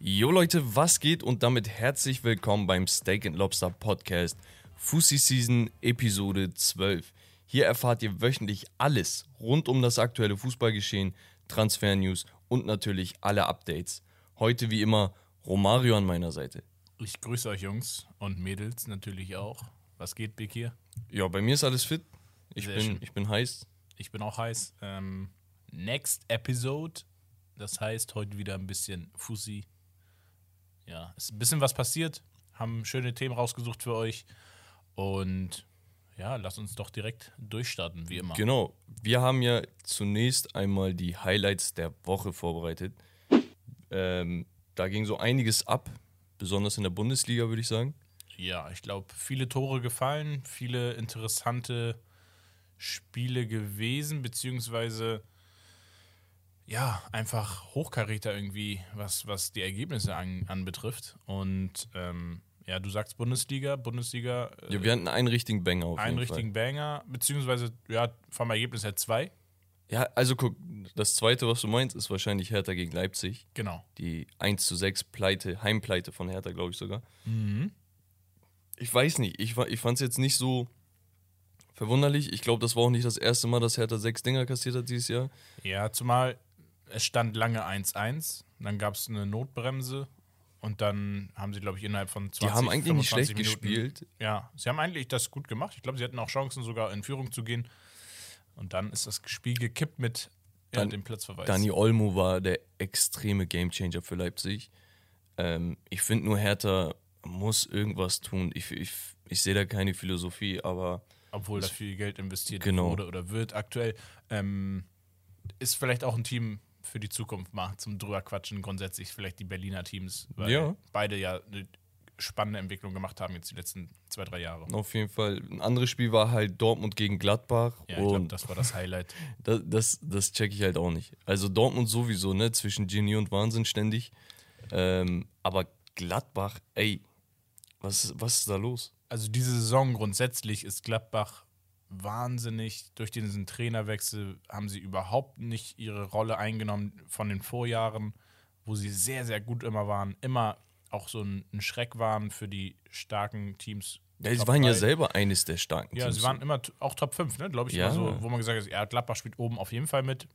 Jo Leute, was geht und damit herzlich willkommen beim Steak and Lobster Podcast Fussi Season Episode 12. Hier erfahrt ihr wöchentlich alles rund um das aktuelle Fußballgeschehen, Transfer-News und natürlich alle Updates. Heute wie immer Romario an meiner Seite. Ich grüße euch Jungs und Mädels natürlich auch. Was geht, Big hier? Ja, bei mir ist alles fit. Ich, Sehr bin, schön. ich bin heiß. Ich bin auch heiß. Ähm, next Episode. Das heißt, heute wieder ein bisschen Fussi. Ja, ist ein bisschen was passiert. Haben schöne Themen rausgesucht für euch. Und ja, lass uns doch direkt durchstarten, wie immer. Genau. Wir haben ja zunächst einmal die Highlights der Woche vorbereitet. Ähm, da ging so einiges ab, besonders in der Bundesliga, würde ich sagen. Ja, ich glaube, viele Tore gefallen, viele interessante Spiele gewesen, beziehungsweise ja, einfach Hochkaräter irgendwie, was, was die Ergebnisse an, anbetrifft. Und ähm, ja, du sagst Bundesliga, Bundesliga, äh, Ja, wir hatten einen richtigen Banger auf einen jeden Fall. richtigen Banger, beziehungsweise ja, vom Ergebnis her zwei. Ja, also guck, das zweite, was du meinst, ist wahrscheinlich Hertha gegen Leipzig. Genau. Die 1 zu 6 Pleite, Heimpleite von Hertha, glaube ich sogar. Mhm. Ich weiß nicht, ich, ich fand es jetzt nicht so verwunderlich. Ich glaube, das war auch nicht das erste Mal, dass Hertha sechs Dinger kassiert hat dieses Jahr. Ja, zumal es stand lange 1-1, dann gab es eine Notbremse und dann haben sie, glaube ich, innerhalb von 20 Die haben eigentlich nicht 25 schlecht Minuten, gespielt. Ja, sie haben eigentlich das gut gemacht. Ich glaube, sie hatten auch Chancen, sogar in Führung zu gehen. Und dann ist das Spiel gekippt mit ja, Dann- dem Platzverweis. Dani Olmo war der extreme Gamechanger für Leipzig. Ähm, ich finde nur, Hertha muss irgendwas tun. Ich, ich, ich sehe da keine Philosophie, aber Obwohl da viel Geld investiert Genau. wurde oder wird aktuell. Ähm, ist vielleicht auch ein Team für die Zukunft mal zum drüber quatschen, grundsätzlich vielleicht die Berliner Teams, weil Ja. beide ja eine spannende Entwicklung gemacht haben jetzt die letzten zwei, drei Jahre. auf jeden Fall. Ein anderes Spiel war halt Dortmund gegen Gladbach. Ja, ich glaube, und das war das Highlight. das, das, das check ich halt auch nicht. Also Dortmund sowieso, ne? Zwischen Genie und Wahnsinn ständig. Ähm, aber Gladbach, ey, was, was ist da los? Also diese Saison grundsätzlich ist Gladbach wahnsinnig. Durch diesen Trainerwechsel haben sie überhaupt nicht ihre Rolle eingenommen von den Vorjahren, wo sie sehr, sehr gut immer waren. Immer auch so ein, Schreck waren für die starken Teams. Ja, sie waren ja drei. selber eines der starken Ja, Teams. sie waren immer auch Top 5, ne, glaube ich. Ja. So, wo man gesagt hat, ja, Gladbach spielt oben auf jeden Fall mit.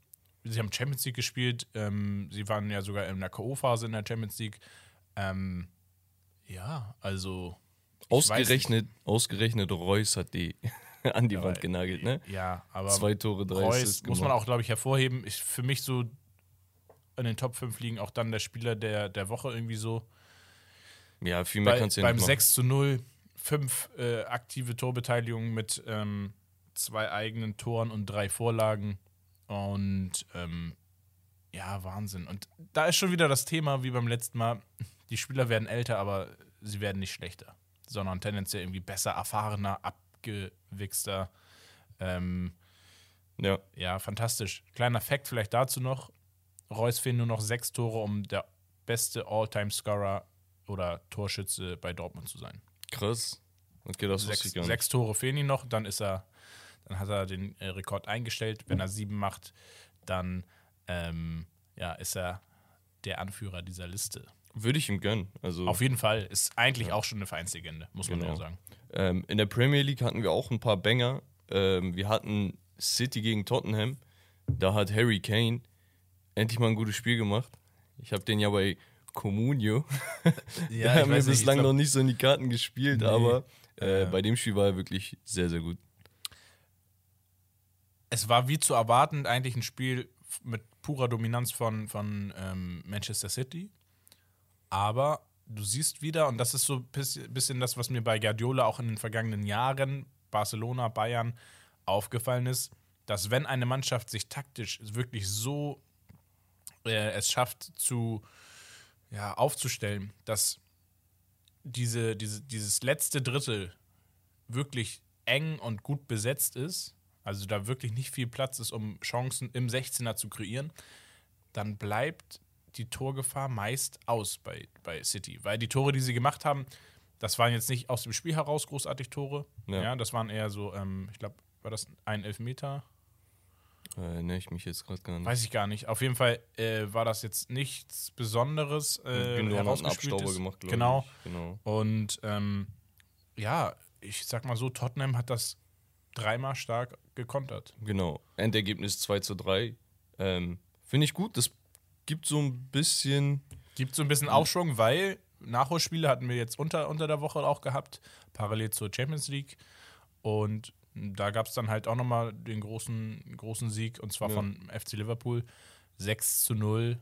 Sie haben Champions League gespielt. Ähm, sie waren ja sogar in der K.O.-Phase in der Champions League. Ähm, ja, also. ausgerechnet, ausgerechnet Reus hat die an die Ja, Wand aber- genagelt, ne? Ja, aber Zwei Tore, drei Reus muss man auch, glaube ich, hervorheben. Ich, für mich so in den Top 5 liegen auch dann der Spieler der, der Woche irgendwie so. Ja, viel mehr Bei, kannst du ja beim nicht machen. 6 zu 0, fünf äh, aktive Torbeteiligungen mit ähm, zwei eigenen Toren und drei Vorlagen. Und ähm, ja, Wahnsinn. Und da ist schon wieder das Thema, wie beim letzten Mal, die Spieler werden älter, aber sie werden nicht schlechter, sondern tendenziell irgendwie besser, erfahrener, abgewichster. Ähm, Ja, ja, fantastisch. Kleiner Fact vielleicht dazu noch. Reus fehlen nur noch sechs Tore, um der beste All-Time-Scorer oder Torschütze bei Dortmund zu sein. krass. Okay, das wusste Sechs, sechs Tore fehlen ihm noch, dann ist er, dann hat er den äh, Rekord eingestellt. Wenn er sieben macht, dann ähm, ja, ist er der Anführer dieser Liste. Würde ich ihm gönnen. Also, Auf jeden Fall ist eigentlich auch schon eine Vereinslegende, muss man Genau. auch sagen. ähm, in der Premier League hatten wir auch ein paar Banger. Ähm, wir hatten City gegen Tottenham. Da hat Harry Kane endlich mal ein gutes Spiel gemacht. Ich habe den ja bei Comunio. Ja, Der hat mir bislang noch nicht so in die Karten gespielt, Nee. aber äh, Ja. bei dem Spiel war er wirklich sehr, sehr gut. es war wie zu erwarten eigentlich ein Spiel mit purer Dominanz von, von ähm, Manchester City. Aber du siehst wieder, und das ist so ein bisschen das, was mir bei Guardiola auch in den vergangenen Jahren, Barcelona, Bayern, aufgefallen ist, dass wenn eine Mannschaft sich taktisch wirklich so äh, es schafft zu ja, aufzustellen, dass diese, diese, dieses letzte Drittel wirklich eng und gut besetzt ist, also da wirklich nicht viel Platz ist, um Chancen im 16er zu kreieren, dann bleibt die Torgefahr meist aus bei, bei City. Weil die Tore, die sie gemacht haben, das waren jetzt nicht aus dem Spiel heraus großartig Tore. Ja. Ja, das waren eher so, ähm, ich glaube, war das ein Elfmeter? Äh, ne, ich mich jetzt gerade gar nicht. Weiß ich gar nicht. Auf jeden Fall äh, war das jetzt nichts Besonderes. Äh, genau. Abstauber gemacht, glaube Genau. ich. Genau. Und ähm, ja, ich sag mal so, Tottenham hat das dreimal stark gekontert. Genau. Endergebnis 2 zu 3. Ähm, Finde ich gut. Das gibt so ein bisschen. Gibt so ein bisschen Aufschwung, weil Nachholspiele hatten wir jetzt unter, unter der Woche auch gehabt, parallel zur Champions League. Und da gab es dann halt auch nochmal den großen, großen Sieg, und zwar Ja. von FC Liverpool. 6 zu 0.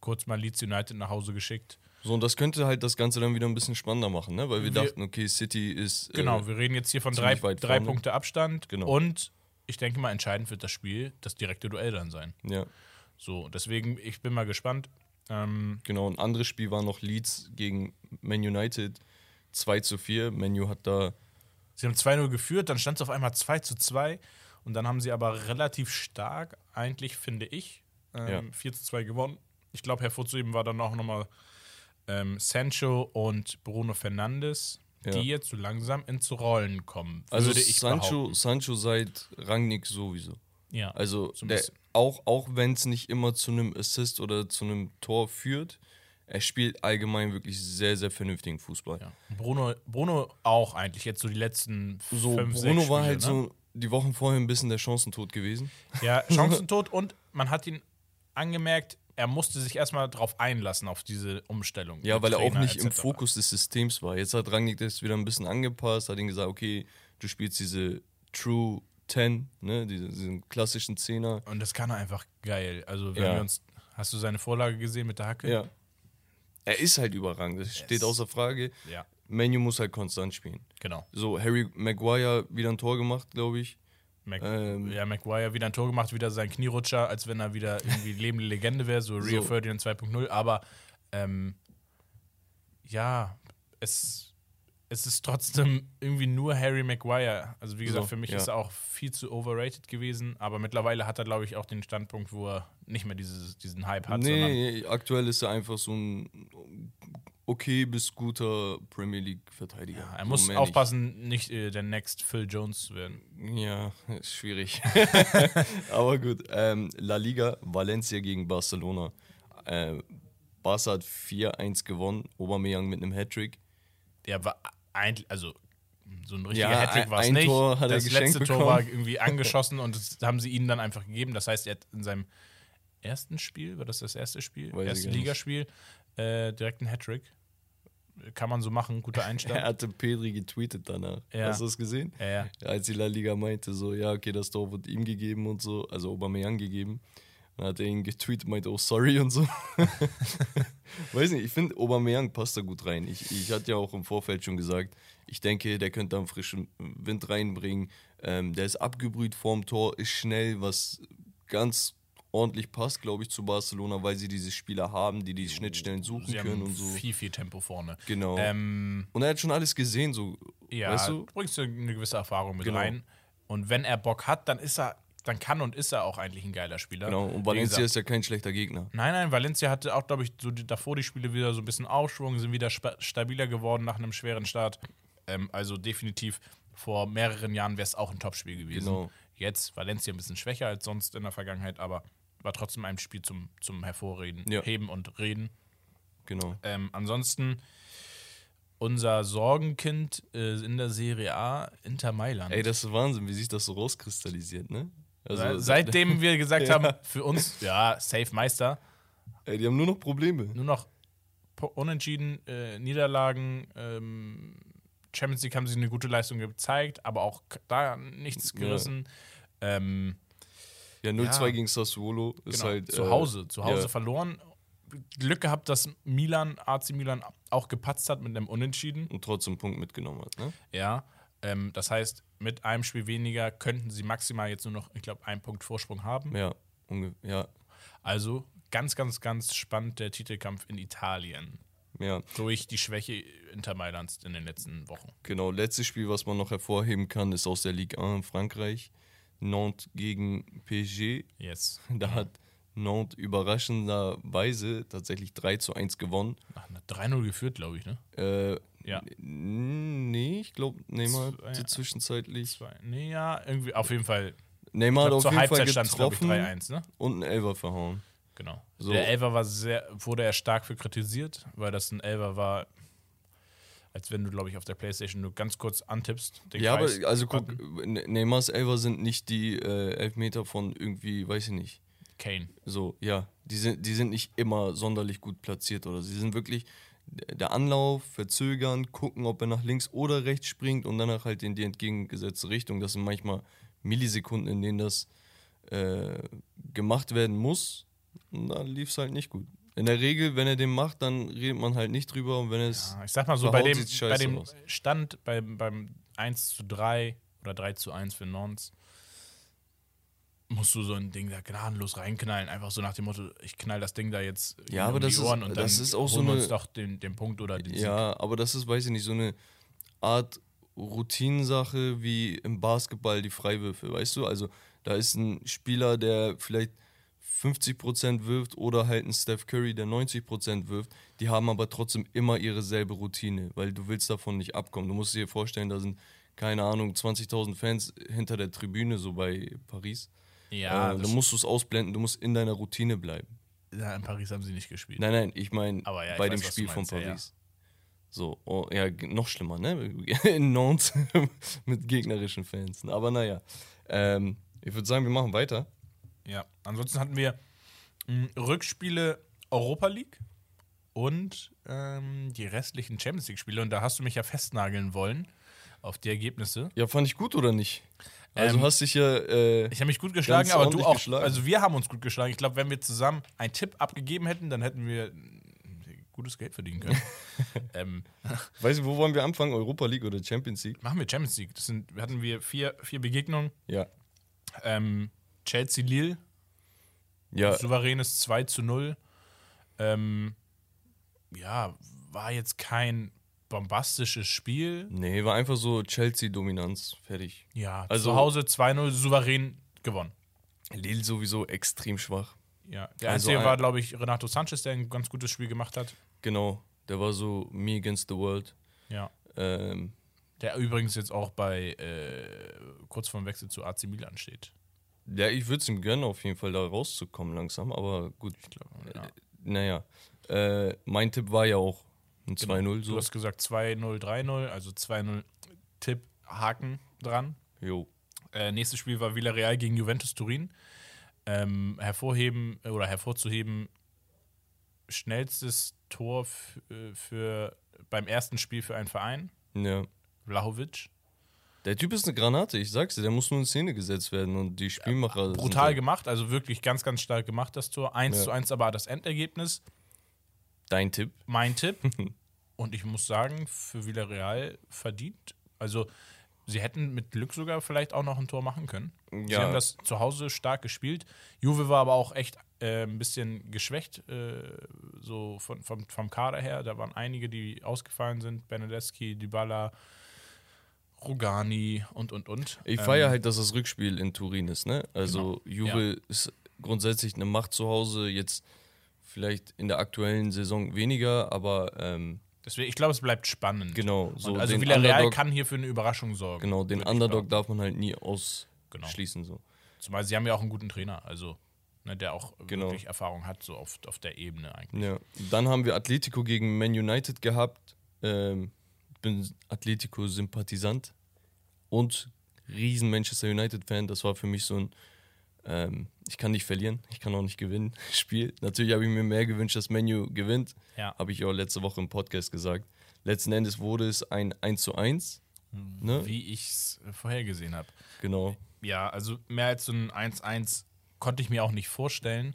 Kurz mal Leeds United nach Hause geschickt. So, und das könnte halt das Ganze dann wieder ein bisschen spannender machen, ne? Weil wir, Wir- dachten, okay, City ist. Genau, Äh, wir reden jetzt hier von drei, drei. Punkte Abstand. Genau. Und ich denke mal, entscheidend wird das Spiel, das direkte Duell dann sein. ja, So, deswegen, ich bin mal gespannt. Ähm, genau. Ein anderes Spiel war noch Leeds gegen Man United 2 zu 4. Manu hat da. sie haben 2-0 geführt, dann stand es auf einmal 2 zu 2 und dann haben sie aber relativ stark, eigentlich finde ich, ähm, Ja. 4 zu 2 gewonnen. Ich glaube, hervorzuheben war dann auch nochmal ähm, Sancho und Bruno Fernandes, Ja. die jetzt so langsam ins Rollen kommen, Also Sancho, behaupten. Sancho seit Rangnick sowieso. Ja, Also so der, auch, auch wenn es nicht immer zu einem Assist oder zu einem Tor führt, er spielt allgemein wirklich sehr, sehr vernünftigen Fußball. ja. Bruno, Bruno auch eigentlich, jetzt so die letzten So, fünf, Bruno sechs war Spiele, halt ne? so die Wochen vorher ein bisschen der Chancentod gewesen. Ja, Chancentod und man hat ihn angemerkt, er musste sich erstmal drauf einlassen, auf diese Umstellung. Ja, weil er auch Trainer nicht im. Fokus des Systems war. Jetzt hat Rangnick das wieder ein bisschen angepasst, hat ihm gesagt, okay, du spielst diese True 10, ne, diese, diesen klassischen Zehner. Und das kann er einfach geil. Also, wenn Ja. wir uns. Hast du seine Vorlage gesehen mit der Hacke? Ja. Er ist halt überragend, das steht außer Frage. Ja, Menu muss halt konstant spielen. genau. So, Harry Maguire wieder ein Tor gemacht, glaube ich. Mac Ähm. ja, Maguire wieder ein Tor gemacht, wieder sein Knierutscher, als wenn er wieder irgendwie lebende Legende wäre, so Rio So. Ferdinand 2.0. Aber ähm, ja, es, es ist trotzdem irgendwie nur Harry Maguire. Also wie gesagt, So, für mich ja. ist er auch viel zu overrated gewesen, aber mittlerweile hat er, glaube ich, auch den Standpunkt, wo er nicht mehr dieses, diesen Hype hat, nee, aktuell ist er einfach so ein okay bis guter Premier League-Verteidiger. er So muss aufpassen, nicht äh, der Next Phil Jones zu werden. Ja, ist schwierig. Aber gut. Ähm, La Liga, Valencia gegen Barcelona. Äh, Barca hat 4-1 gewonnen. Aubameyang mit einem Hattrick. Der war eigentlich, also so ein richtiger Ja, Hattrick war es nicht. Tor hat er das geschenkt letzte Tor bekommen. war irgendwie angeschossen und das haben sie ihnen dann einfach gegeben. Das heißt, er hat in seinem ersten Spiel, war das das erste Spiel? Weiß erste. Ligaspiel, äh, direkt ein Hattrick. Kann man so machen, guter Er Einstand. hatte Pedri getweetet danach. Ja. Hast du das gesehen? ja, ja. Als die La Liga meinte, so, ja, okay, das Tor wird ihm gegeben und so, also Aubameyang gegeben. Dann hat er ihn getweetet, meinte, oh, sorry und so. Weiß nicht, ich finde, Aubameyang passt da gut rein. Ich, ich hatte ja auch im Vorfeld schon gesagt, ich denke, der könnte da einen frischen Wind reinbringen. Ähm, der ist abgebrüht vorm Tor, ist schnell, was ganz ordentlich passt, glaube ich, zu Barcelona, weil sie diese Spieler haben, die die Schnittstellen suchen Sie können und so. viel, viel Tempo vorne. Genau. Ähm, und er hat schon alles gesehen, so, ja, weißt du bringst du eine gewisse Erfahrung mit Genau. rein. Und wenn er Bock hat, dann ist er, dann kann und ist er auch eigentlich ein geiler Spieler. Genau. Und Valencia ist ja kein schlechter Gegner. Nein, nein, Valencia hatte auch, glaube ich, so die, davor die Spiele wieder so ein bisschen Aufschwung, sind wieder stabiler geworden nach einem schweren Start. Ähm, also definitiv vor mehreren Jahren wäre es auch ein Topspiel gewesen. Genau. Jetzt Valencia ein bisschen schwächer als sonst in der Vergangenheit, aber war trotzdem ein Spiel zum, zum Hervorreden, Ja. Heben und Reden. Genau. Ähm, ansonsten unser Sorgenkind äh, in der Serie A, Inter Mailand. Ey, das ist Wahnsinn, wie sich das so rauskristallisiert, ne? Also, Seit- Seitdem wir gesagt Ja. haben, für uns, ja, safe Meister, Ey, die haben nur noch Probleme. nur noch Unentschieden, äh, Niederlagen. Ähm, Champions League haben sie eine gute Leistung gezeigt, aber auch da nichts Ja. gerissen. Ähm, Ja, 0-2 Ja. gegen Sassuolo ist genau, halt. zu äh, Hause, zu Hause ja. verloren. Glück gehabt, dass Milan, AC Milan auch gepatzt hat mit einem Unentschieden. Und trotzdem einen Punkt mitgenommen hat, ne? Ja. Ähm, das heißt, mit einem Spiel weniger könnten sie maximal jetzt nur noch, ich glaube, einen Punkt Vorsprung haben. Ja, ja, Also ganz, ganz, ganz spannend der Titelkampf in Italien. ja. Durch die Schwäche Inter Mailands in den letzten Wochen. Genau, letztes Spiel, was man noch hervorheben kann, ist aus der Ligue 1 in Frankreich. Nantes gegen PSG. Yes. Da hat Nantes überraschenderweise tatsächlich 3 zu 1 gewonnen. Ach, na, 3-0 geführt, glaube ich, ne? Äh, Ja. Nee, ich glaube, Neymar Zwei- hatte zwischenzeitlich. Zwei. Nee, ja, irgendwie, auf jeden Fall. Neymar hat auf jeden Fall Halbzeit stand es, glaube ich, getroffen 3-1, ne? und einen Elfer verhauen. Genau. So. Der Elfer war sehr, wurde er stark für kritisiert, weil das ein Elfer war, als wenn du, glaube ich, auf der Playstation nur ganz kurz antippst. Ja, aber also guck. Ne- Neymars Elfer sind nicht die äh, Elfmeter von irgendwie, weiß ich nicht. Kane. So, ja, die sind, die sind nicht immer sonderlich gut platziert oder sie sind wirklich der Anlauf, verzögern, gucken, ob er nach links oder rechts springt und danach halt in die entgegengesetzte Richtung. Das sind manchmal Millisekunden, in denen das äh, gemacht werden muss. Und dann lief es halt nicht gut. In der Regel, wenn er den macht, dann redet man halt nicht drüber und wenn es. Ja, ich sag mal so, bei dem, bei dem. Stand beim, beim 1 zu 3 oder 3 zu 1 für Nons musst du so ein Ding da gnadenlos reinknallen. Einfach so nach dem Motto, ich knall das Ding da jetzt Ja, um aber die das ist- Ohren und dann das ist auch so eine- uns doch den, den Punkt oder den Sieg. Ja, aber das ist, weiß ich nicht, so eine Art Routinensache wie im Basketball die Freiwürfe, weißt du? Also da ist ein Spieler, der vielleicht 50% wirft oder halt ein Steph Curry, der 90% wirft. Die haben aber trotzdem immer ihre selbe Routine, weil du willst davon nicht abkommen. Du musst dir vorstellen, da sind, keine Ahnung, 20.000 Fans hinter der Tribüne, so bei Paris. Ja, äh, dann musst du es ausblenden, du musst in deiner Routine bleiben. ja, in Paris haben sie nicht gespielt. Nein, nein, ich meine ja, ich bei weiß, dem Spiel von meinst, ja, ja. Paris. So, oh, ja, noch schlimmer, ne? In Nantes mit gegnerischen Fans. Aber naja, ähm, ich würde sagen, wir machen weiter. Ja, ansonsten hatten wir mh, Rückspiele Europa League und ähm, die restlichen Champions League-Spiele. Und da hast du mich ja festnageln wollen auf die Ergebnisse. Ja, fand ich gut oder nicht? Also Ähm, hast dich ja, äh, Ich habe mich gut geschlagen, aber du auch. geschlagen. Also wir haben uns gut geschlagen. Ich glaube, wenn wir zusammen einen Tipp abgegeben hätten, dann hätten wir gutes Geld verdienen können. ähm, weißt du, wo wollen wir anfangen? Europa League oder Champions League? machen wir Champions League. Das sind, hatten wir vier, vier Begegnungen. Ja. Ähm, Chelsea Lille, Ja, souveränes 2 zu 0. Ähm, ja, war jetzt kein bombastisches Spiel. nee, war einfach so Chelsea-Dominanz. Fertig. Ja, Also- zu Hause 2-0 souverän gewonnen. Lille sowieso extrem schwach. Ja, der Also einzige ein- war, glaube ich, Renato Sanchez, der ein ganz gutes Spiel gemacht hat. Genau. Der war so me against the world. Ja. Ähm, Der übrigens jetzt auch bei äh, kurz vorm Wechsel zu AC Milan steht. ja, ich würde es ihm gönnen, auf jeden Fall da rauszukommen langsam, aber gut. Ich glaube, ja. Naja, äh, mein Tipp war ja auch ein Genau. 2-0 Du so. hast gesagt 2-0, 3-0, also 2-0 Tipp, Haken dran. Jo. Äh, nächstes Spiel war Villarreal gegen Juventus Turin. Ähm, hervorheben äh, oder hervorzuheben, schnellstes Tor äh, für beim ersten Spiel für einen Verein, Ja. Vlahovic. Der Typ ist eine Granate, ich sag's dir, der muss nur in Szene gesetzt werden und die Spielmacher. sind Brutal da- gemacht, also wirklich ganz, ganz stark gemacht, das Tor. 1 Ja. zu 1 aber das Endergebnis. Dein Tipp? Mein Tipp. Und ich muss sagen, für Villarreal verdient. Also, sie hätten mit Glück sogar vielleicht auch noch ein Tor machen können. Sie Ja. haben das zu Hause stark gespielt. Juve war aber auch echt äh, ein bisschen geschwächt, äh, so von, vom, vom Kader her. Da waren einige, die ausgefallen sind. Benedeschi, Dybala, Rogani und, und, und. Ich Ähm, feiere halt, dass das Rückspiel in Turin ist, ne? Also Genau. Juve ist grundsätzlich eine Macht zu Hause, jetzt vielleicht in der aktuellen Saison weniger, aber ähm, Deswegen, ich glaube, es bleibt spannend. genau, so also Villarreal Underdog, kann hier für eine Überraschung sorgen. genau, den Underdog darf man halt nie Genau. ausschließen. So. Zumal sie haben ja auch einen guten Trainer, also ne, der auch Genau. wirklich Erfahrung hat, so auf, auf der Ebene eigentlich. Ja. Dann haben wir Atletico gegen Man United gehabt. Ähm, bin Atletico-Sympathisant und riesen Manchester United-Fan. Das war für mich so ein ähm, ich kann nicht verlieren, ich kann auch nicht gewinnen Spiel. Natürlich habe ich mir mehr gewünscht, dass Menu gewinnt. Ja. Habe ich auch letzte Woche im Podcast gesagt. Letzten Endes wurde es ein 1 zu 1. Ne? Wie ich es vorhergesehen habe. Genau. Ja, also mehr als so ein 1-1 konnte ich mir auch nicht vorstellen,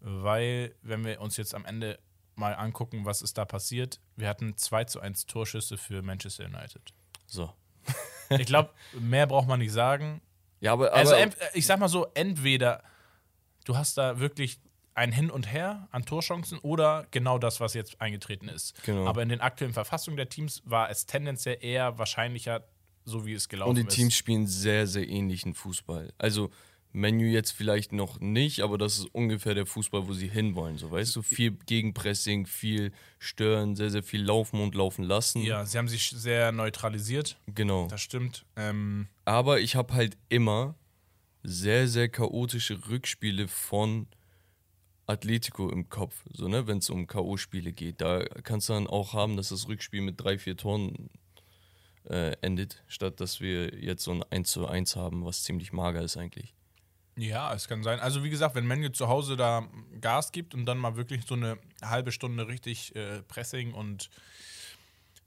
weil, wenn wir uns jetzt am Ende mal angucken, was ist da passiert, wir hatten 2 zu 1 Torschüsse für Manchester United. So. Ich glaube, mehr braucht man nicht sagen. Ja, aber, aber Also, ich sag mal so, entweder du hast da wirklich ein Hin und Her an Torchancen oder genau das, was jetzt eingetreten ist. Genau. Aber in den aktuellen Verfassungen der Teams war es tendenziell eher wahrscheinlicher, so wie es gelaufen Und die ist. Teams spielen sehr, sehr ähnlichen Fußball. Also Menu jetzt vielleicht noch nicht, aber das ist ungefähr der Fußball, wo sie hinwollen. So, weißt du, viel Gegenpressing, viel Stören, sehr, sehr viel Laufen und Laufen lassen. Ja, sie haben sich sehr neutralisiert, Genau. das stimmt. Ähm, Aber ich habe halt immer sehr, sehr chaotische Rückspiele von Atletico im Kopf, so ne, wenn es um K.O.-Spiele geht. Da kannst du dann auch haben, dass das Rückspiel mit drei, vier Toren äh, endet, statt dass wir jetzt so ein 1 zu 1 haben, was ziemlich mager ist eigentlich. Ja, es kann sein. Also wie gesagt, wenn Menu zu Hause da Gas gibt und dann mal wirklich so eine halbe Stunde richtig äh, Pressing und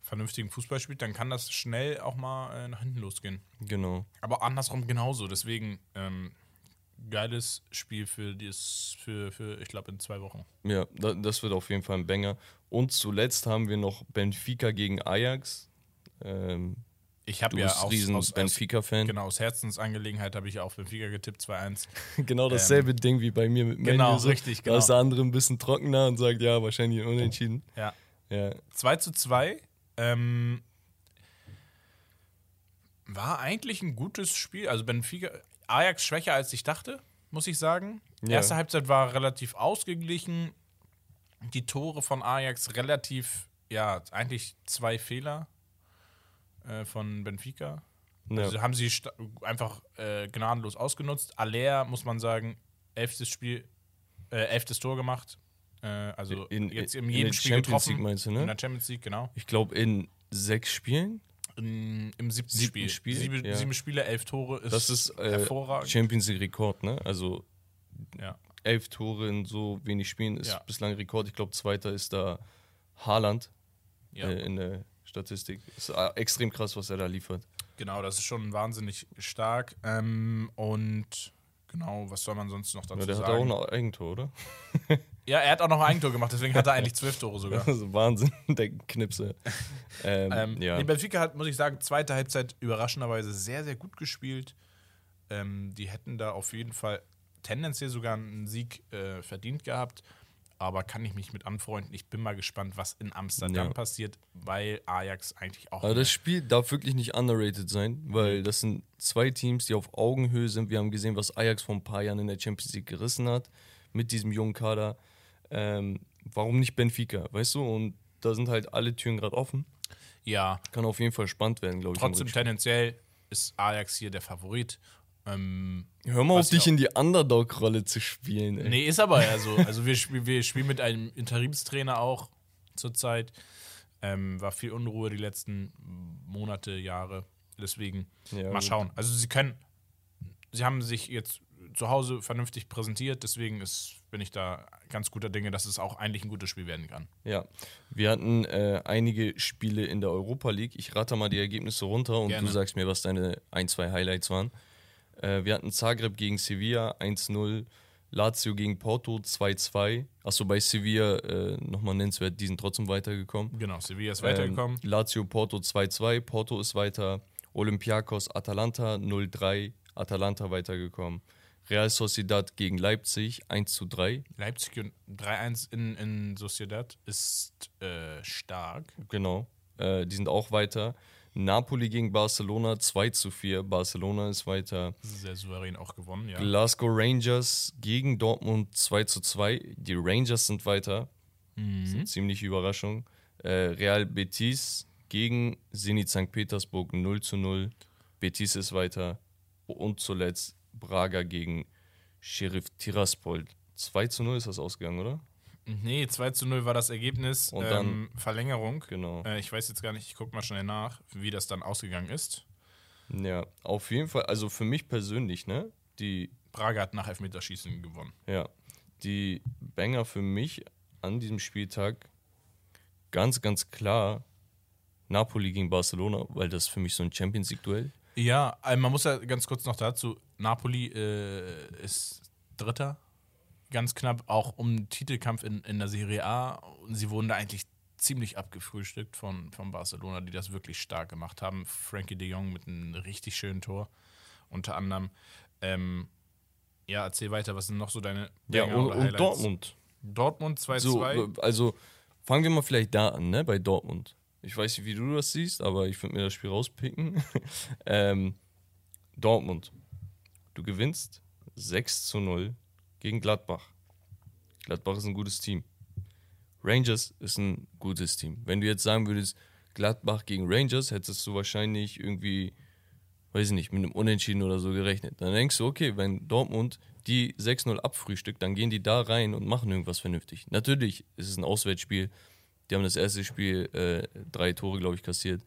vernünftigen Fußball spielt, dann kann das schnell auch mal äh, nach hinten losgehen. Genau. Aber andersrum genauso. Deswegen ähm, geiles Spiel für das, für, für ich glaube, in zwei Wochen. Ja, da, das wird auf jeden Fall ein Banger. Und zuletzt haben wir noch Benfica gegen Ajax. Ähm, Ich habe ja aus, riesen Benfica-Fan. genau, aus Herzensangelegenheit habe ich auf Benfica getippt, 2-1. Genau dasselbe Ding wie bei mir mit. Ähm, Genau, so. richtig, Da ist genau. der andere ein bisschen trockener und sagt, ja, wahrscheinlich ein Unentschieden. Ja. Ja, 2 zu 2. Ähm, war eigentlich ein gutes Spiel. Also Benfica, Ajax schwächer als ich dachte, muss ich sagen. Ja. Erste Halbzeit war relativ ausgeglichen. Die Tore von Ajax relativ, ja, eigentlich zwei Fehler äh, von Benfica. ja. Also haben sie einfach äh, gnadenlos ausgenutzt. Aller, muss man sagen, elftes Spiel, äh, elftes Tor gemacht. Äh, also In- jetzt in in jedem der Spiel Champions getroffen. League meinst du, ne? In der Champions League, genau. ich glaube, in sechs Spielen. In, Im siebten, Siebten Spiel. Spiel, Sieben, ja. sieben Spiele, elf Tore ist, Das ist äh, hervorragend. Champions League-Rekord, ne? Also Ja. elf Tore in so wenig Spielen ist bislang Rekord. Ich glaube, zweiter ist da Haaland Ja. äh, in der Statistik. Ist äh, extrem krass, was er da liefert. Genau, das ist schon wahnsinnig stark. Ähm, und genau, was soll man sonst noch dazu Ja, der hat sagen? auch ein Eigentor, oder? ja, er hat auch noch ein Eigentor gemacht, deswegen hat er eigentlich zwölf Tore sogar. Also Wahnsinn, der Knipse. Ähm, Ähm, ja. nee, Benfica hat, muss ich sagen, zweite Halbzeit überraschenderweise sehr, sehr gut gespielt. Ähm, die hätten da auf jeden Fall tendenziell sogar einen Sieg äh, verdient gehabt. Aber kann ich mich mit anfreunden. Ich bin mal gespannt, was in Amsterdam Ja. passiert, weil Ajax eigentlich auch. Aber das Spiel darf wirklich nicht underrated sein, weil das sind zwei Teams, die auf Augenhöhe sind. Wir haben gesehen, was Ajax vor ein paar Jahren in der Champions League gerissen hat mit diesem jungen Kader. Ähm, warum nicht Benfica, weißt du? Und da sind halt alle Türen gerade offen. ja, Kann auf jeden Fall spannend werden, glaube ich. trotzdem tendenziell ist Ajax hier der Favorit. Ähm, Hör mal auf, dich ja- in die Underdog-Rolle zu spielen, ey. Nee, ist aber ja so. Also wir, spiel, wir spielen mit einem Interimstrainer auch zurzeit. Ähm, war viel Unruhe die letzten Monate, Jahre. Deswegen Ja, mal schauen. Also sie können, sie haben sich jetzt zu Hause vernünftig präsentiert, deswegen ist, bin ich da ganz guter Dinge, dass es auch eigentlich ein gutes Spiel werden kann. Ja, wir hatten äh, einige Spiele in der Europa League. Ich rate mal die Ergebnisse runter und Gerne. du sagst mir, was deine ein, zwei Highlights waren. Äh, wir hatten Zagreb gegen Sevilla 1-0, Lazio gegen Porto 2-2. Achso, bei Sevilla äh, nochmal nennenswert, die sind trotzdem weitergekommen. Genau, Sevilla ist weitergekommen. Ähm, Lazio Porto 2-2, Porto ist weiter. Olympiakos Atalanta 0-3, Atalanta weitergekommen. Real Sociedad gegen Leipzig 1-3. Leipzig und 3-1 in, in Sociedad ist äh, stark. Genau. Äh, die sind auch weiter. Napoli gegen Barcelona 2 zu 4. Barcelona ist weiter. Sehr souverän auch gewonnen, ja. Glasgow Rangers gegen Dortmund 2 zu 2. Die Rangers sind weiter. Mhm. Das ist eine ziemliche Überraschung. Äh, Real Betis gegen Zenit St. Petersburg 0 zu 0. Betis ist weiter. Und zuletzt Braga gegen Sheriff Tiraspol. 2 zu 0 ist das ausgegangen, oder? Nee, 2 zu 0 war das Ergebnis. Und dann- ähm, Verlängerung. Genau. Äh, ich weiß jetzt gar nicht, ich gucke mal schnell nach, wie das dann ausgegangen ist. Ja, auf jeden Fall. Also für mich persönlich, ne? Die Braga hat nach Elfmeterschießen gewonnen. Ja, die Banger für mich an diesem Spieltag ganz, ganz klar Napoli gegen Barcelona, weil das für mich so ein Champions League-Duell. Ja, äh, man muss ja ganz kurz noch dazu, Napoli äh, ist Dritter, ganz knapp, auch um den Titelkampf in, in der Serie A. Und sie wurden da eigentlich ziemlich abgefrühstückt von, von Barcelona, die das wirklich stark gemacht haben. Frankie de Jong mit einem richtig schönen Tor, unter anderem. Ähm, ja, erzähl weiter, was sind noch so deine Ja, Banger und, und? Dortmund. Dortmund 2-2. So, also fangen wir mal vielleicht da an, ne, bei Dortmund. Ich weiß nicht, wie du das siehst, aber ich würde mir das Spiel rauspicken. ähm, Dortmund. Du gewinnst 6 zu 0 gegen Gladbach. Gladbach ist ein gutes Team. Rangers ist ein gutes Team. Wenn du jetzt sagen würdest, Gladbach gegen Rangers, hättest du wahrscheinlich irgendwie, weiß ich nicht, mit einem Unentschieden oder so gerechnet. Dann denkst du, okay, wenn Dortmund die 6-0 abfrühstückt, dann gehen die da rein und machen irgendwas vernünftig. Natürlich ist es ein Auswärtsspiel. Die haben das erste Spiel äh, drei Tore, glaube ich, kassiert.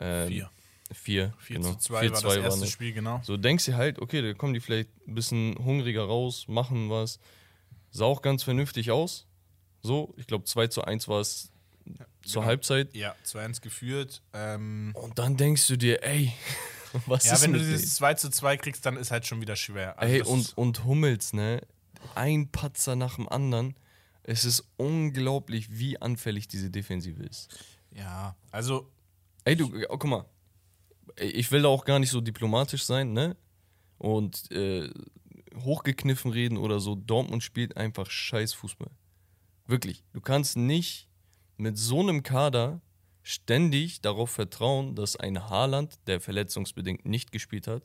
Ähm, Vier. Vier, 4 genau. zu 2 4 war zu das 2 erste das. Spiel, genau. So denkst du halt, okay, da kommen die vielleicht ein bisschen hungriger raus, machen was. Sah auch ganz vernünftig aus. So, ich glaube 2 zu 1 war es zur genau. Halbzeit. Ja, 2-1 geführt. Ähm, Und dann denkst du dir, ey, was ja, ist wenn du dieses denen? 2 zu 2 kriegst, dann ist halt schon wieder schwer. Also Ey, und, und Hummels, ne? Ein Patzer nach dem anderen. Es ist unglaublich, wie anfällig diese Defensive ist. ja, also Ey, du, oh, guck mal. Ich will da auch gar nicht so diplomatisch sein, ne? Und äh, hochgekniffen reden oder so. Dortmund spielt einfach scheiß Fußball. Wirklich. Du kannst nicht mit so einem Kader ständig darauf vertrauen, dass ein Haaland, der verletzungsbedingt nicht gespielt hat,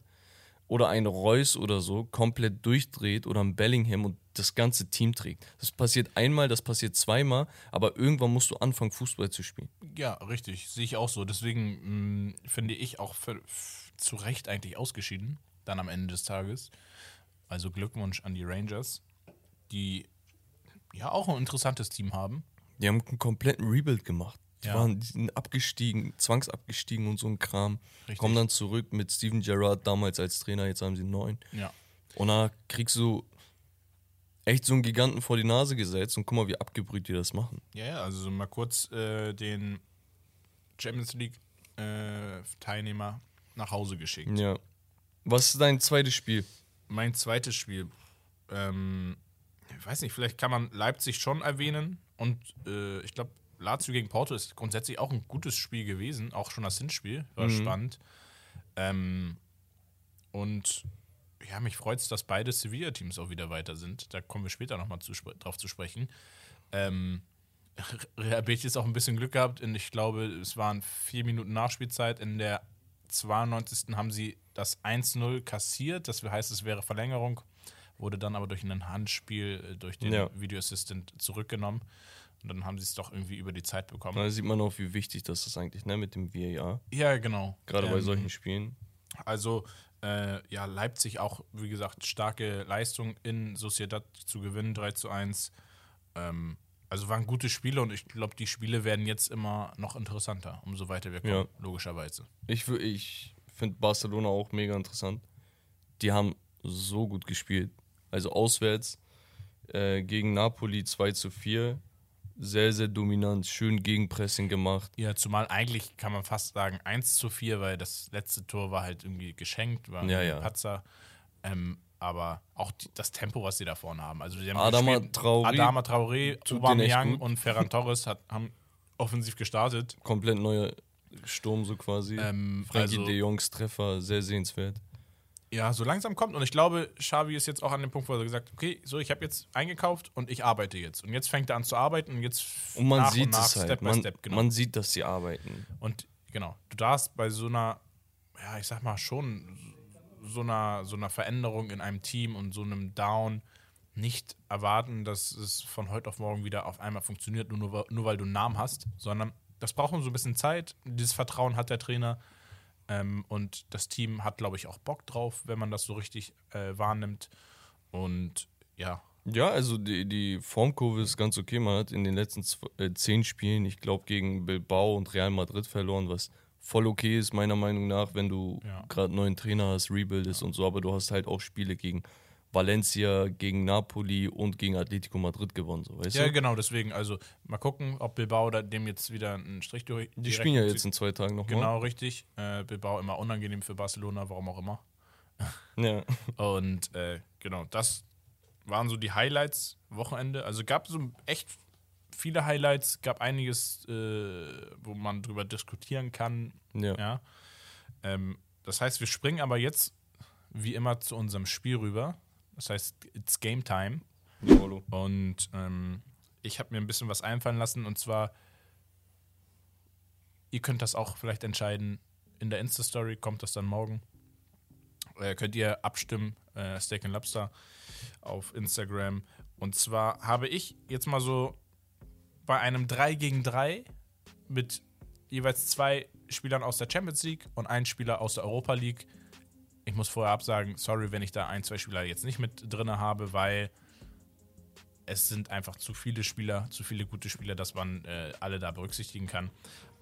oder ein Reus oder so komplett durchdreht oder ein Bellingham und das ganze Team trägt. Das passiert einmal, das passiert zweimal, aber irgendwann musst du anfangen, Fußball zu spielen. Ja, richtig, sehe ich auch so. Deswegen mh, finde ich auch für, zu Recht eigentlich ausgeschieden, dann am Ende des Tages. Also Glückwunsch an die Rangers, die ja auch ein interessantes Team haben. Die haben einen kompletten Rebuild gemacht. Die Ja. waren die sind abgestiegen, zwangsabgestiegen und so ein Kram. Richtig. Kommen dann zurück mit Steven Gerrard damals als Trainer, jetzt haben sie einen neuen. Ja. Und da kriegst du echt so einen Giganten vor die Nase gesetzt und guck mal, wie abgebrüht die das machen. Ja, ja, also so mal kurz äh, den Champions League-Teilnehmer nach Hause geschickt. Ja. Was ist dein zweites Spiel? Mein zweites Spiel, ähm, ich weiß nicht, vielleicht kann man Leipzig schon erwähnen und äh, ich glaube, Lazio gegen Porto ist grundsätzlich auch ein gutes Spiel gewesen, auch schon das Hinspiel, war spannend. Ähm, und ja, mich freut es, dass beide Sevilla-Teams auch wieder weiter sind. Da kommen wir später nochmal zu, drauf zu sprechen. Ähm, Real Betis auch ein bisschen Glück gehabt. Und ich glaube, es waren vier Minuten Nachspielzeit. In der 92. haben sie das 1-0 kassiert. Das heißt, es wäre Verlängerung. Wurde dann aber durch ein Handspiel äh, durch den Ja. Video Assistant zurückgenommen. Und dann haben sie es doch irgendwie über die Zeit bekommen. Da sieht man auch, wie wichtig das ist eigentlich, ne, mit dem VAR. Ja, genau. Gerade bei Ähm, solchen Spielen. Also, äh, ja, Leipzig auch, wie gesagt, starke Leistung in Sociedad zu gewinnen, 3 zu 1. Ähm, also waren gute Spiele und ich glaube, die Spiele werden jetzt immer noch interessanter, umso weiter wir kommen, Ja. logischerweise. Ich, ich finde Barcelona auch mega interessant. Die haben so gut gespielt. Also auswärts äh, gegen Napoli 2 zu 4. Sehr, sehr dominant, schön Gegenpressing gemacht. Ja, zumal eigentlich kann man fast sagen 1 zu 4, weil das letzte Tor war halt irgendwie geschenkt, war Ja, ein ja. Patzer. Ähm, aber auch die, das Tempo, was sie da vorne haben. Also sie haben Adama gespielt- Traoré Adama Traoré, Aubameyang und Ferran Torres hat, haben offensiv gestartet. Komplett neuer Sturm so quasi. Ähm, Frankie also- de Jongs Treffer, sehr sehenswert. Ja, so langsam kommt. Und ich glaube, Xavi ist jetzt auch an dem Punkt, wo er gesagt okay, so, ich habe jetzt eingekauft und ich arbeite jetzt. Und jetzt fängt er an zu arbeiten und jetzt Und man nach sieht und nach, es halt. Step by man, Step, genau. man sieht, dass sie arbeiten. und genau, du darfst bei so einer, ja, ich sag mal schon, so einer, so einer Veränderung in einem Team und so einem Down nicht erwarten, dass es von heute auf morgen wieder auf einmal funktioniert, nur, nur, nur weil du einen Namen hast, sondern das braucht so ein bisschen Zeit. Dieses Vertrauen hat der Trainer. Ähm, und das Team hat, glaube ich, auch Bock drauf, wenn man das so richtig äh, wahrnimmt. Und ja, Ja, also die, die Formkurve ist ganz okay. Man hat in den letzten zw- äh, zehn Spielen, ich glaube, gegen Bilbao und Real Madrid verloren, was voll okay ist, meiner Meinung nach, wenn du Ja. gerade neuen Trainer hast, rebuildest und so. Aber du hast halt auch Spiele gegen Valencia, gegen Napoli und gegen Atletico Madrid gewonnen, so, weißt ja, du? genau, deswegen, also mal gucken, ob Bilbao da dem jetzt wieder einen Strich durch. Die spielen ja jetzt in zwei Tagen nochmal. Genau, richtig. Äh, Bilbao immer unangenehm für Barcelona, warum auch immer. Ja. Und äh, genau, das waren so die Highlights Wochenende. Also gab so echt viele Highlights, gab einiges, äh, wo man drüber diskutieren kann. Ja. Ja. Ähm, das heißt, wir springen aber jetzt wie immer zu unserem Spiel rüber. Das heißt, it's Game Time. Jolo. Und ähm, ich habe mir ein bisschen was einfallen lassen und zwar, ihr könnt das auch vielleicht entscheiden. In der Insta-Story kommt das dann morgen. Äh, könnt ihr abstimmen, äh, Steak and Lobster auf Instagram. Und zwar habe ich jetzt mal so bei einem 3 gegen 3 mit jeweils zwei Spielern aus der Champions League und ein Spieler aus der Europa League Ich muss vorher absagen, sorry, wenn ich da ein, zwei Spieler jetzt nicht mit drin habe, weil es sind einfach zu viele Spieler, zu viele gute Spieler, dass man äh, alle da berücksichtigen kann.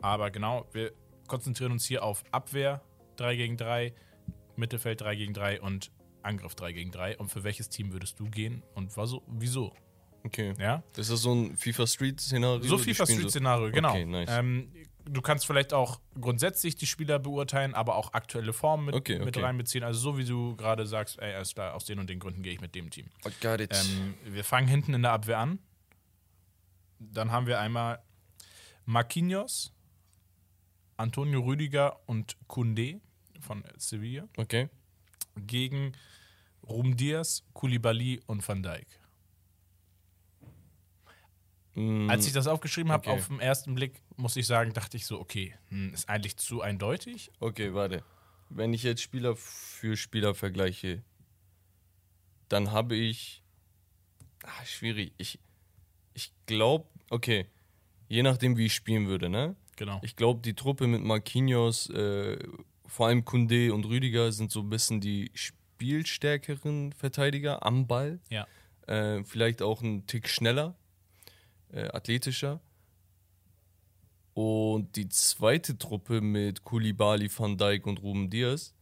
Aber genau, wir konzentrieren uns hier auf Abwehr 3 gegen 3, Mittelfeld 3 gegen 3 und Angriff 3 gegen 3. Und für welches Team würdest du gehen und was, wieso? Okay. Ja? Ist das so ein FIFA Street-Szenario? So Die FIFA spielen Street-Szenario, genau. Okay, nice. ähm, du kannst vielleicht auch grundsätzlich die Spieler beurteilen, aber auch aktuelle Formen mit, Okay, mit okay. reinbeziehen. Also so wie du gerade sagst, ey, alles klar, aus den und den Gründen gehe ich mit dem Team. I got it. Ähm, wir fangen hinten in der Abwehr an. Dann haben wir einmal Marquinhos, Antonio Rüdiger und Kunde von Sevilla okay. gegen Rum Diaz, Koulibaly und Van Dijk. Mm, Als ich das aufgeschrieben habe, Okay. auf den ersten Blick, muss ich sagen, dachte ich so, okay, hm, ist eigentlich zu eindeutig. okay, warte. Wenn ich jetzt Spieler für Spieler vergleiche, dann habe ich. Ah, schwierig. Ich, ich glaube, okay. Je nachdem, wie ich spielen würde, ne? Genau. Ich glaube, die Truppe mit Marquinhos, äh, vor allem Kunde und Rüdiger, sind so ein bisschen die spielstärkeren Verteidiger am Ball. ja. Äh, vielleicht auch ein Tick schneller, äh, athletischer. Und die zweite Truppe mit Koulibaly, Van Dijk und Ruben Diaz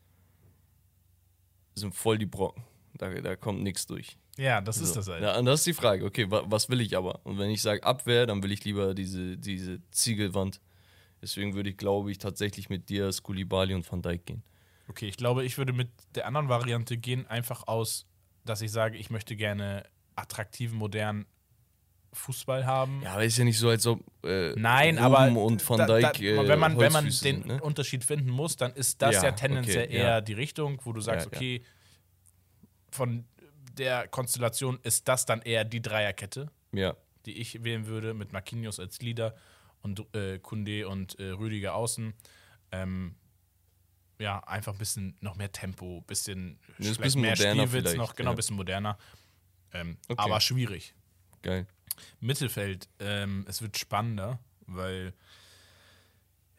sind voll die Brocken. Da, da kommt nichts durch. Ja, das ist So. das halt. Ja, und das ist die Frage. Okay, wa was will ich aber? Und wenn ich sage Abwehr, dann will ich lieber diese, diese Ziegelwand. Deswegen würde ich, glaube ich, tatsächlich mit Diaz, Koulibaly und Van Dijk gehen. Okay, ich glaube, ich würde mit der anderen Variante gehen, einfach aus, dass ich sage, ich möchte gerne attraktiven, modernen Fußball haben. Ja, aber ist ja nicht so, als ob äh, Nein, aber und Van da- da- Dijk äh, wenn man, wenn man den ne? Unterschied finden muss, dann ist das ja, Ja, tendenziell okay, eher ja. die Richtung, wo du sagst, Ja, okay, von der Konstellation ist das dann eher die Dreierkette, die ich wählen würde, mit Marquinhos als Leader und äh, Kunde und äh, Rüdiger außen. Ähm, ja, einfach ein bisschen noch mehr Tempo, bisschen, ein bisschen mehr moderner Spielwitz noch, genau, ein bisschen moderner. Ähm, Okay. Aber schwierig. geil. Mittelfeld, ähm, es wird spannender, weil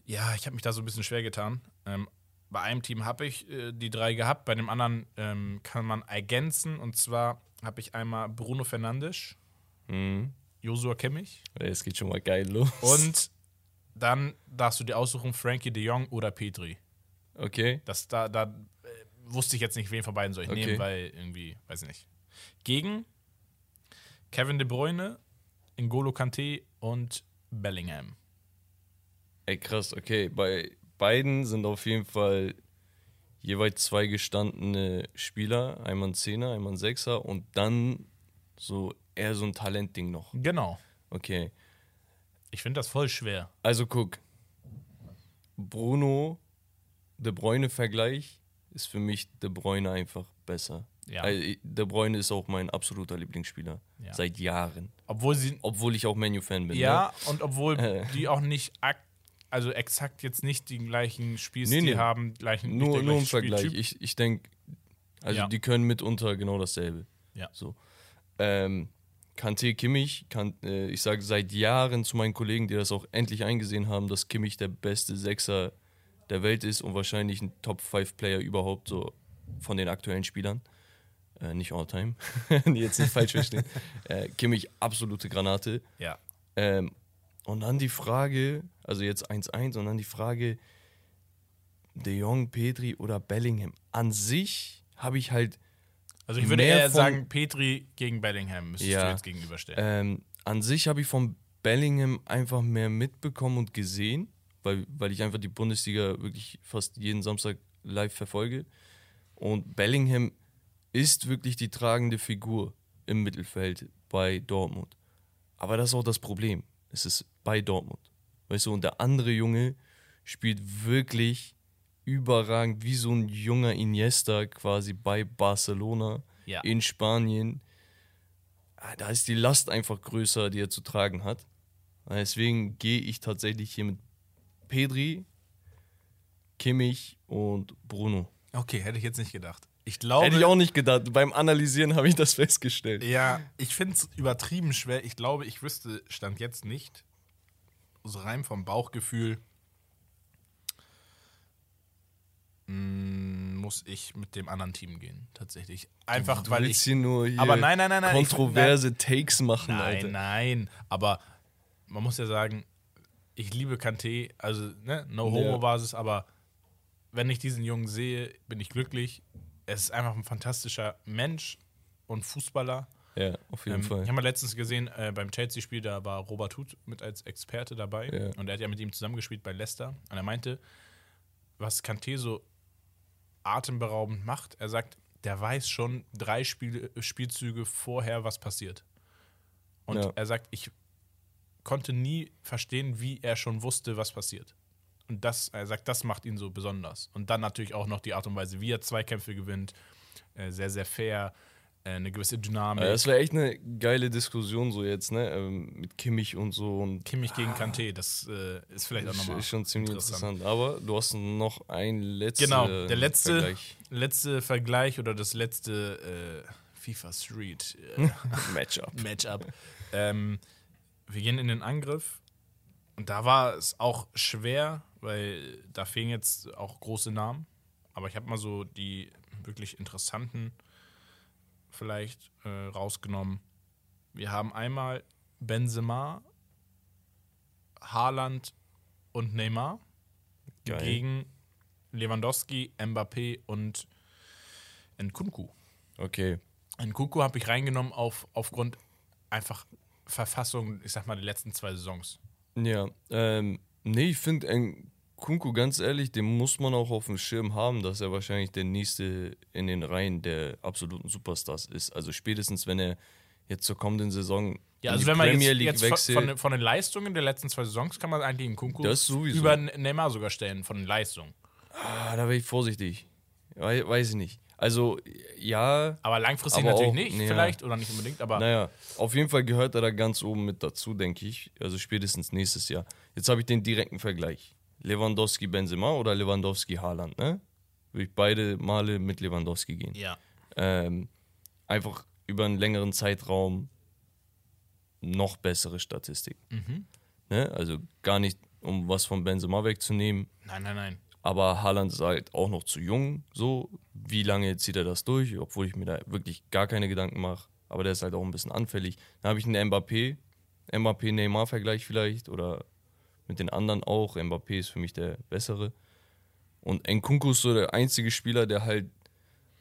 ja, ich habe mich da so ein bisschen schwer getan. Ähm, bei einem Team habe ich äh, die drei gehabt, bei dem anderen ähm, kann man ergänzen. Und zwar habe ich einmal Bruno Fernandes, Mhm. Josua Kimmich Es geht schon mal geil los. und dann darfst du dir aussuchen, Frankie de Jong oder Petri. Okay. Das, da da äh, wusste ich jetzt nicht, wen von beiden soll ich Okay. nehmen, weil irgendwie, weiß ich nicht. Gegen Kevin de Bruyne, N'Golo Kante und Bellingham. Ey, krass, okay. Bei beiden sind auf jeden Fall jeweils zwei gestandene Spieler. Einmal ein Zehner, einmal ein Sechser und dann so eher so ein Talentding noch. Genau. Okay. Ich finde das voll schwer. Also guck. Bruno, De Bruyne-Vergleich ist für mich De Bruyne einfach besser. Ja. Also, De Bruyne ist auch mein absoluter Lieblingsspieler. Ja. Seit Jahren. Obwohl sie. Obwohl ich auch Menu-Fan bin. Ja, und obwohl Äh. die auch nicht. Also exakt jetzt nicht den gleichen Spielstil Nee, nee. haben, gleichen, Ne? Nur, der nur im Vergleich. Spieltyp. Ich, ich denke, also Ja. die können mitunter genau dasselbe. Ja. So. Ähm, Kante Kimmich, kann, äh, ich sage seit Jahren zu meinen Kollegen, die das auch endlich eingesehen haben, dass Kimmich der beste Sechser der Welt ist und wahrscheinlich ein Top-5-Player überhaupt so von den aktuellen Spielern. Äh, nicht all time. Jetzt nicht falsch verstehen. äh, Kimmich, absolute Granate. Ja. Ähm, und dann die Frage, also jetzt 1-1, und dann die Frage, De Jong, Petri oder Bellingham. An sich habe ich halt, Also ich würde eher sagen, Petri gegen Bellingham müsstest Ja. du jetzt gegenüberstellen. ähm, an sich habe ich von Bellingham einfach mehr mitbekommen und gesehen, weil, weil ich einfach die Bundesliga wirklich fast jeden Samstag live verfolge. Und Bellingham ist wirklich die tragende Figur im Mittelfeld bei Dortmund. Aber das ist auch das Problem. Es ist bei Dortmund. Weißt du, und der andere Junge spielt wirklich überragend wie so ein junger Iniesta quasi bei Barcelona Ja. in Spanien. Ah, Da ist die Last einfach größer, die er zu tragen hat. Deswegen gehe ich tatsächlich hier mit Pedri, Kimmich und Bruno. Okay, hätte ich jetzt nicht gedacht. Ich glaube. Hätte ich auch nicht gedacht. Beim Analysieren habe ich das festgestellt. Ja, ich finde es übertrieben schwer. Ich glaube, ich wüsste Stand jetzt nicht, so rein vom Bauchgefühl, mm, muss ich mit dem anderen Team gehen, tatsächlich. Einfach, du weil willst ich. hier nur hier aber nein, nein, nein, nein. ich- kontroverse Takes machen, Nein, Alter. nein. Aber man muss ja sagen, ich liebe Kanté, also ne, no homo Ja. Aber wenn ich diesen Jungen sehe, bin ich glücklich. Es ist einfach ein fantastischer Mensch und Fußballer. Ja, auf jeden Ähm, Fall. Ich habe mal letztens gesehen, äh, beim Chelsea-Spiel, da war Robert Huth mit als Experte dabei. Ja. Und er hat ja mit ihm zusammengespielt bei Leicester. Und er meinte, was Kanté so atemberaubend macht, er sagt, der weiß schon drei Spiel Spielzüge vorher, was passiert. Und Ja. er sagt, ich konnte nie verstehen, wie er schon wusste, was passiert. Und das, er sagt, das macht ihn so besonders. Und dann natürlich auch noch die Art und Weise, wie er Zweikämpfe gewinnt. Äh, sehr, sehr fair, äh, eine gewisse Dynamik. Das wäre echt eine geile Diskussion so jetzt, ne? Ähm, mit Kimmich und so und Kimmich gegen Kanté, das äh, ist vielleicht auch nochmal ist schon ziemlich interessant. Aber du hast noch ein letztes Genau, der letzte Vergleich. letzte Vergleich oder das letzte äh, FIFA Street äh, Matchup. Matchup. ähm, wir gehen in den Angriff und da war es auch schwer, weil da fehlen jetzt auch große Namen. Aber ich habe mal so die wirklich interessanten vielleicht äh, rausgenommen. Wir haben einmal Benzema, Haaland und Neymar Geil. gegen Lewandowski, Mbappé und Nkunku. Okay. Nkunku habe ich reingenommen auf, aufgrund einfach Verfassung, ich sag mal, der letzten zwei Saisons. Ja, ähm, nee, ich finde Kunku, ganz ehrlich, den muss man auch auf dem Schirm haben, dass er wahrscheinlich der nächste in den Reihen der absoluten Superstars ist. Also spätestens, wenn er jetzt zur kommenden Saison Ja, also die wenn man Premier jetzt, League jetzt wechselt, von, den- von den Leistungen der letzten zwei Saisons kann man eigentlich Das sowieso. über Neymar sogar stellen, von den Leistungen. ah, da wäre ich vorsichtig. Wei- Weiß ich nicht. Also, ja, Aber langfristig Aber natürlich auch- nicht, ja. vielleicht, oder nicht unbedingt, aber naja, auf jeden Fall gehört er da ganz oben mit dazu, denke ich. Also spätestens nächstes Jahr. Jetzt habe ich den direkten Vergleich. Lewandowski Benzema oder Lewandowski Haaland, ne? Würde ich beide Male mit Lewandowski gehen. ja. ähm, einfach über einen längeren Zeitraum noch bessere Statistik. Mhm. Ne? Also gar nicht, um was von Benzema wegzunehmen, Nein, nein, nein. Aber Haaland ist halt auch noch zu jung, so. Wie lange zieht er das durch? Obwohl ich mir da wirklich gar keine Gedanken mache. Aber der ist halt auch ein bisschen anfällig. Dann habe ich einen Mbappé, Mbappé-Neymar-Vergleich vielleicht oder mit den anderen auch. Mbappé ist für mich der bessere. Und Nkunku ist so der einzige Spieler, der halt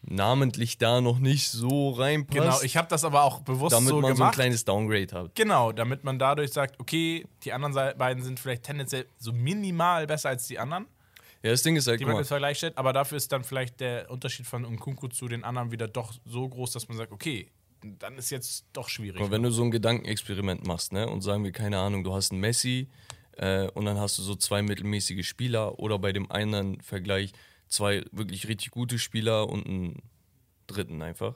namentlich da noch nicht so reinpasst. Genau, ich habe das aber auch bewusst damit so man gemacht. so ein kleines Downgrade hat. Genau, damit man dadurch sagt, okay, die anderen beiden sind vielleicht tendenziell so minimal besser als die anderen, Ja, das Ding ist halt, die man im Vergleich stellt, aber dafür ist dann vielleicht der Unterschied von Nkunku zu den anderen wieder doch so groß, dass man sagt, okay, dann ist jetzt doch schwierig. mal, wenn du so ein Gedankenexperiment machst, ne, und sagen wir, keine Ahnung, du hast einen Messi äh, und dann hast du so zwei mittelmäßige Spieler oder bei dem einen Vergleich zwei wirklich richtig gute Spieler und einen dritten einfach.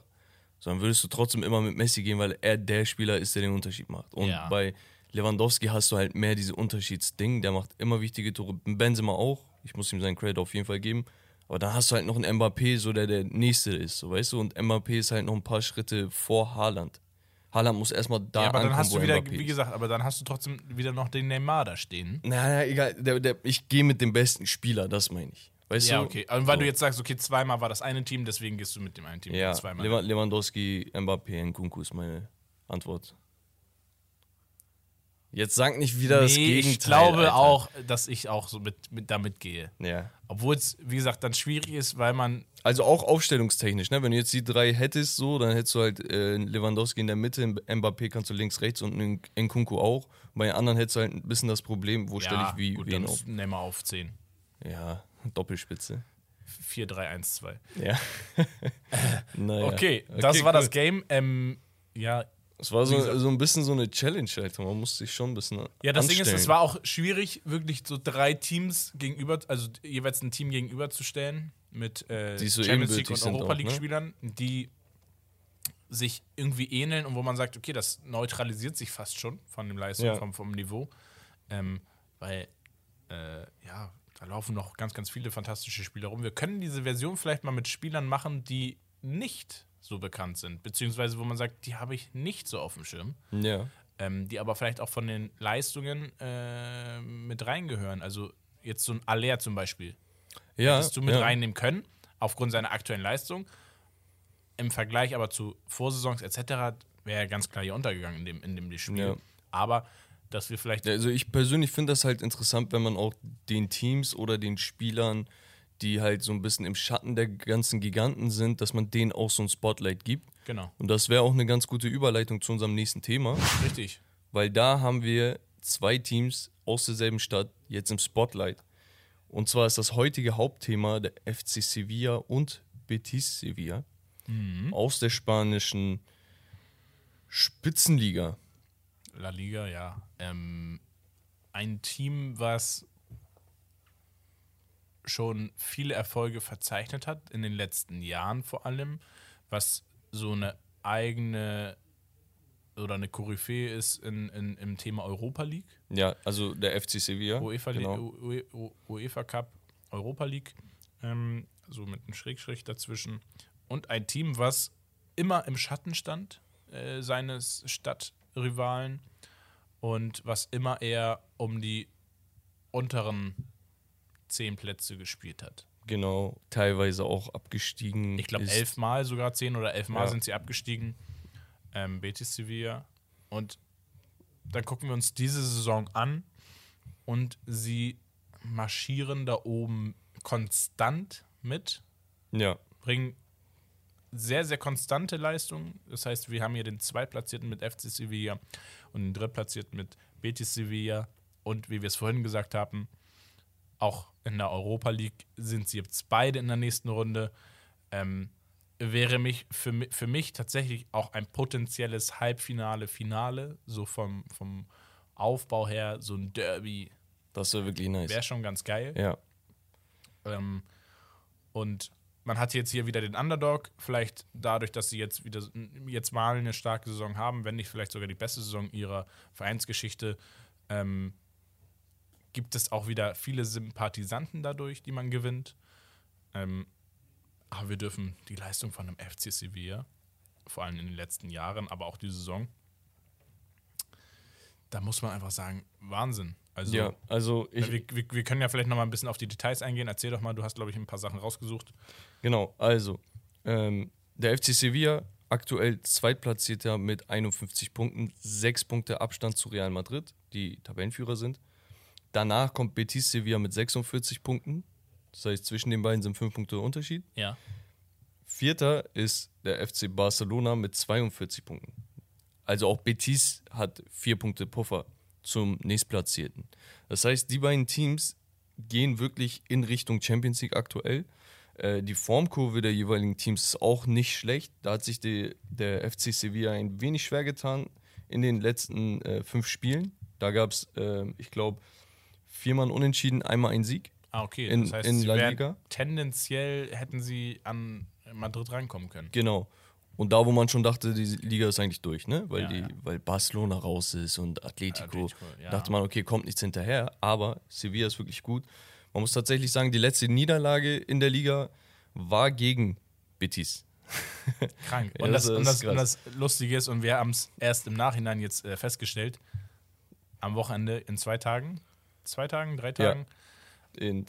So, dann würdest du trotzdem immer mit Messi gehen, weil er der Spieler ist, der den Unterschied macht. Und Ja. bei Lewandowski hast du halt mehr diese Unterschiedsding, der macht immer wichtige Tore. Benzema auch, ich muss ihm seinen Credit auf jeden Fall geben. Aber dann hast du halt noch einen Mbappé, so der der Nächste ist, so weißt du? Und Mbappé ist halt noch ein paar Schritte vor Haaland. Haaland muss erstmal da ja, aber dann ankommen, hast du wieder, wie gesagt, aber dann hast du trotzdem wieder noch den Neymar da stehen. Naja, egal, der, der, ich gehe mit dem besten Spieler, das meine ich. Weißt Ja, du? okay. Aber weil So. du jetzt sagst, okay, zweimal war das eine Team, deswegen gehst du mit dem einen Team Ja, zweimal. Lewa- Lewandowski, Mbappé, Nkunku ist meine Antwort. Jetzt sag nicht wieder das nee, Gegenteil. ich glaube Alter. auch, dass ich auch so mit, mit damit gehe. Ja. Obwohl es, wie gesagt, dann schwierig ist, weil man Also auch aufstellungstechnisch, ne? Wenn du jetzt die drei hättest, so, dann hättest du halt äh, Lewandowski in der Mitte, Mbappé kannst du links, rechts und Nkunku auch. Bei den anderen hättest du halt ein bisschen das Problem, wo stelle ich wie gut, wen auf. ist Neymar auf 10. Ja, Doppelspitze. 4, 3, 1, 2. Ja. naja. Okay, das war cool. das Game. Ähm, ja, Es war so, so ein bisschen so eine Challenge, Alter. Man musste sich schon ein bisschen. Ja, das Ding ist, anstellen. es war auch schwierig, wirklich so drei Teams gegenüber, also jeweils ein Team gegenüberzustellen mit äh, Die so Champions League und Europa ne? League-Spielern, die sich irgendwie ähneln und wo man sagt, okay, das neutralisiert sich fast schon von dem Leistung, Ja. vom, vom Niveau. Ähm, weil, äh, ja, da laufen noch ganz, ganz viele fantastische Spieler rum. Wir können diese Version vielleicht mal mit Spielern machen, die nicht so bekannt sind, beziehungsweise wo man sagt, die habe ich nicht so auf dem Schirm Ja. ähm, die aber vielleicht auch von den Leistungen äh, mit reingehören. Also jetzt so ein Aller zum Beispiel. Ja. Hättest du mit ja. reinnehmen können, aufgrund seiner aktuellen Leistung. Im Vergleich aber zu Vorsaisons etc. wäre er ganz klar hier untergegangen in dem, in dem Spiel. Ja. Aber dass wir vielleicht. Also ich persönlich finde das halt interessant, wenn man auch den Teams oder den Spielern, die halt so ein bisschen im Schatten der ganzen Giganten sind, dass man denen auch so ein Spotlight gibt. Genau. Und das wäre auch eine ganz gute Überleitung zu unserem nächsten Thema, Richtig. weil da haben wir zwei Teams aus derselben Stadt jetzt im Spotlight. Und zwar ist das heutige Hauptthema der FC Sevilla und Betis Sevilla aus der spanischen Spitzenliga. La Liga, ja. Ähm, ein Team, was schon viele Erfolge verzeichnet hat, in den letzten Jahren vor allem, was so eine eigene oder eine Koryphäe ist in, in, im Thema Europa League, Ja, also der FC Sevilla. UEFA, genau. Ue- Ue- UEFA Cup, Europa League, ähm, so mit einem Schrägstrich dazwischen. Und ein Team, was immer im Schatten stand äh, seines Stadtrivalen und was immer eher um die unteren zehn Plätze gespielt hat. Genau, teilweise auch abgestiegen. Ich glaube, elfmal, sogar zehn oder elfmal Ja. sind sie abgestiegen. Ähm, Betis Sevilla. Und dann gucken wir uns diese Saison an und sie marschieren da oben konstant mit, Ja, bringen sehr, sehr konstante Leistungen. Das heißt, wir haben hier den Zweitplatzierten mit FC Sevilla und den Drittplatzierten mit Betis Sevilla. Und wie wir es vorhin gesagt haben, auch in der Europa League sind sie jetzt beide in der nächsten Runde. Ähm, wäre mich für, für mich tatsächlich auch ein potenzielles Halbfinale, Finale, so vom, vom Aufbau her, so ein Derby, das wäre wirklich nice. wäre schon ganz geil. Ja, Ähm, und man hat jetzt hier wieder den Underdog, vielleicht dadurch, dass sie jetzt wieder jetzt mal eine starke Saison haben, wenn nicht vielleicht sogar die beste Saison ihrer Vereinsgeschichte, ähm, gibt es auch wieder viele Sympathisanten dadurch, die man gewinnt. Ähm, aber wir dürfen die Leistung von einem FC Sevilla, vor allem in den letzten Jahren, aber auch die Saison, da muss man einfach sagen, Wahnsinn. Also ja, also ich, wir, wir, wir können ja vielleicht noch mal ein bisschen auf die Details eingehen. Erzähl doch mal, du hast, glaube ich, ein paar Sachen rausgesucht. genau, also ähm, der FC Sevilla aktuell Zweitplatzierter mit 51 Punkten, sechs Punkte Abstand zu Real Madrid, die Tabellenführer sind. Danach kommt Betis Sevilla mit 46 Punkten. Das heißt, zwischen den beiden sind fünf Punkte Unterschied. Ja. Vierter ist der FC Barcelona mit 42 Punkten. Also auch Betis hat vier Punkte Puffer zum nächstplatzierten. Das heißt, die beiden Teams gehen wirklich in Richtung Champions League aktuell. Äh, die Formkurve der jeweiligen Teams ist auch nicht schlecht. Da hat sich die, der FC Sevilla ein wenig schwer getan in den letzten äh, fünf Spielen. Da gab es, äh, ich glaube, viermal Unentschieden, einmal ein Sieg. Ah, okay. In- das heißt, in La Liga? tendenziell hätten sie an Madrid rankommen können. Genau. Und da, wo man schon dachte, die Liga ist eigentlich durch, ne? Weil, Ja, die, ja. weil Barcelona raus ist und Atletico. Atletico, ja. Dachte man, okay, kommt nichts hinterher. Aber Sevilla ist wirklich gut. Man muss tatsächlich sagen, die letzte Niederlage in der Liga war gegen Betis. Krank. Und, das, das und, das, und das Lustige ist, und wir haben es erst im Nachhinein jetzt äh, festgestellt, am Wochenende in zwei Tagen, zwei Tagen, drei Ja, Tagen, In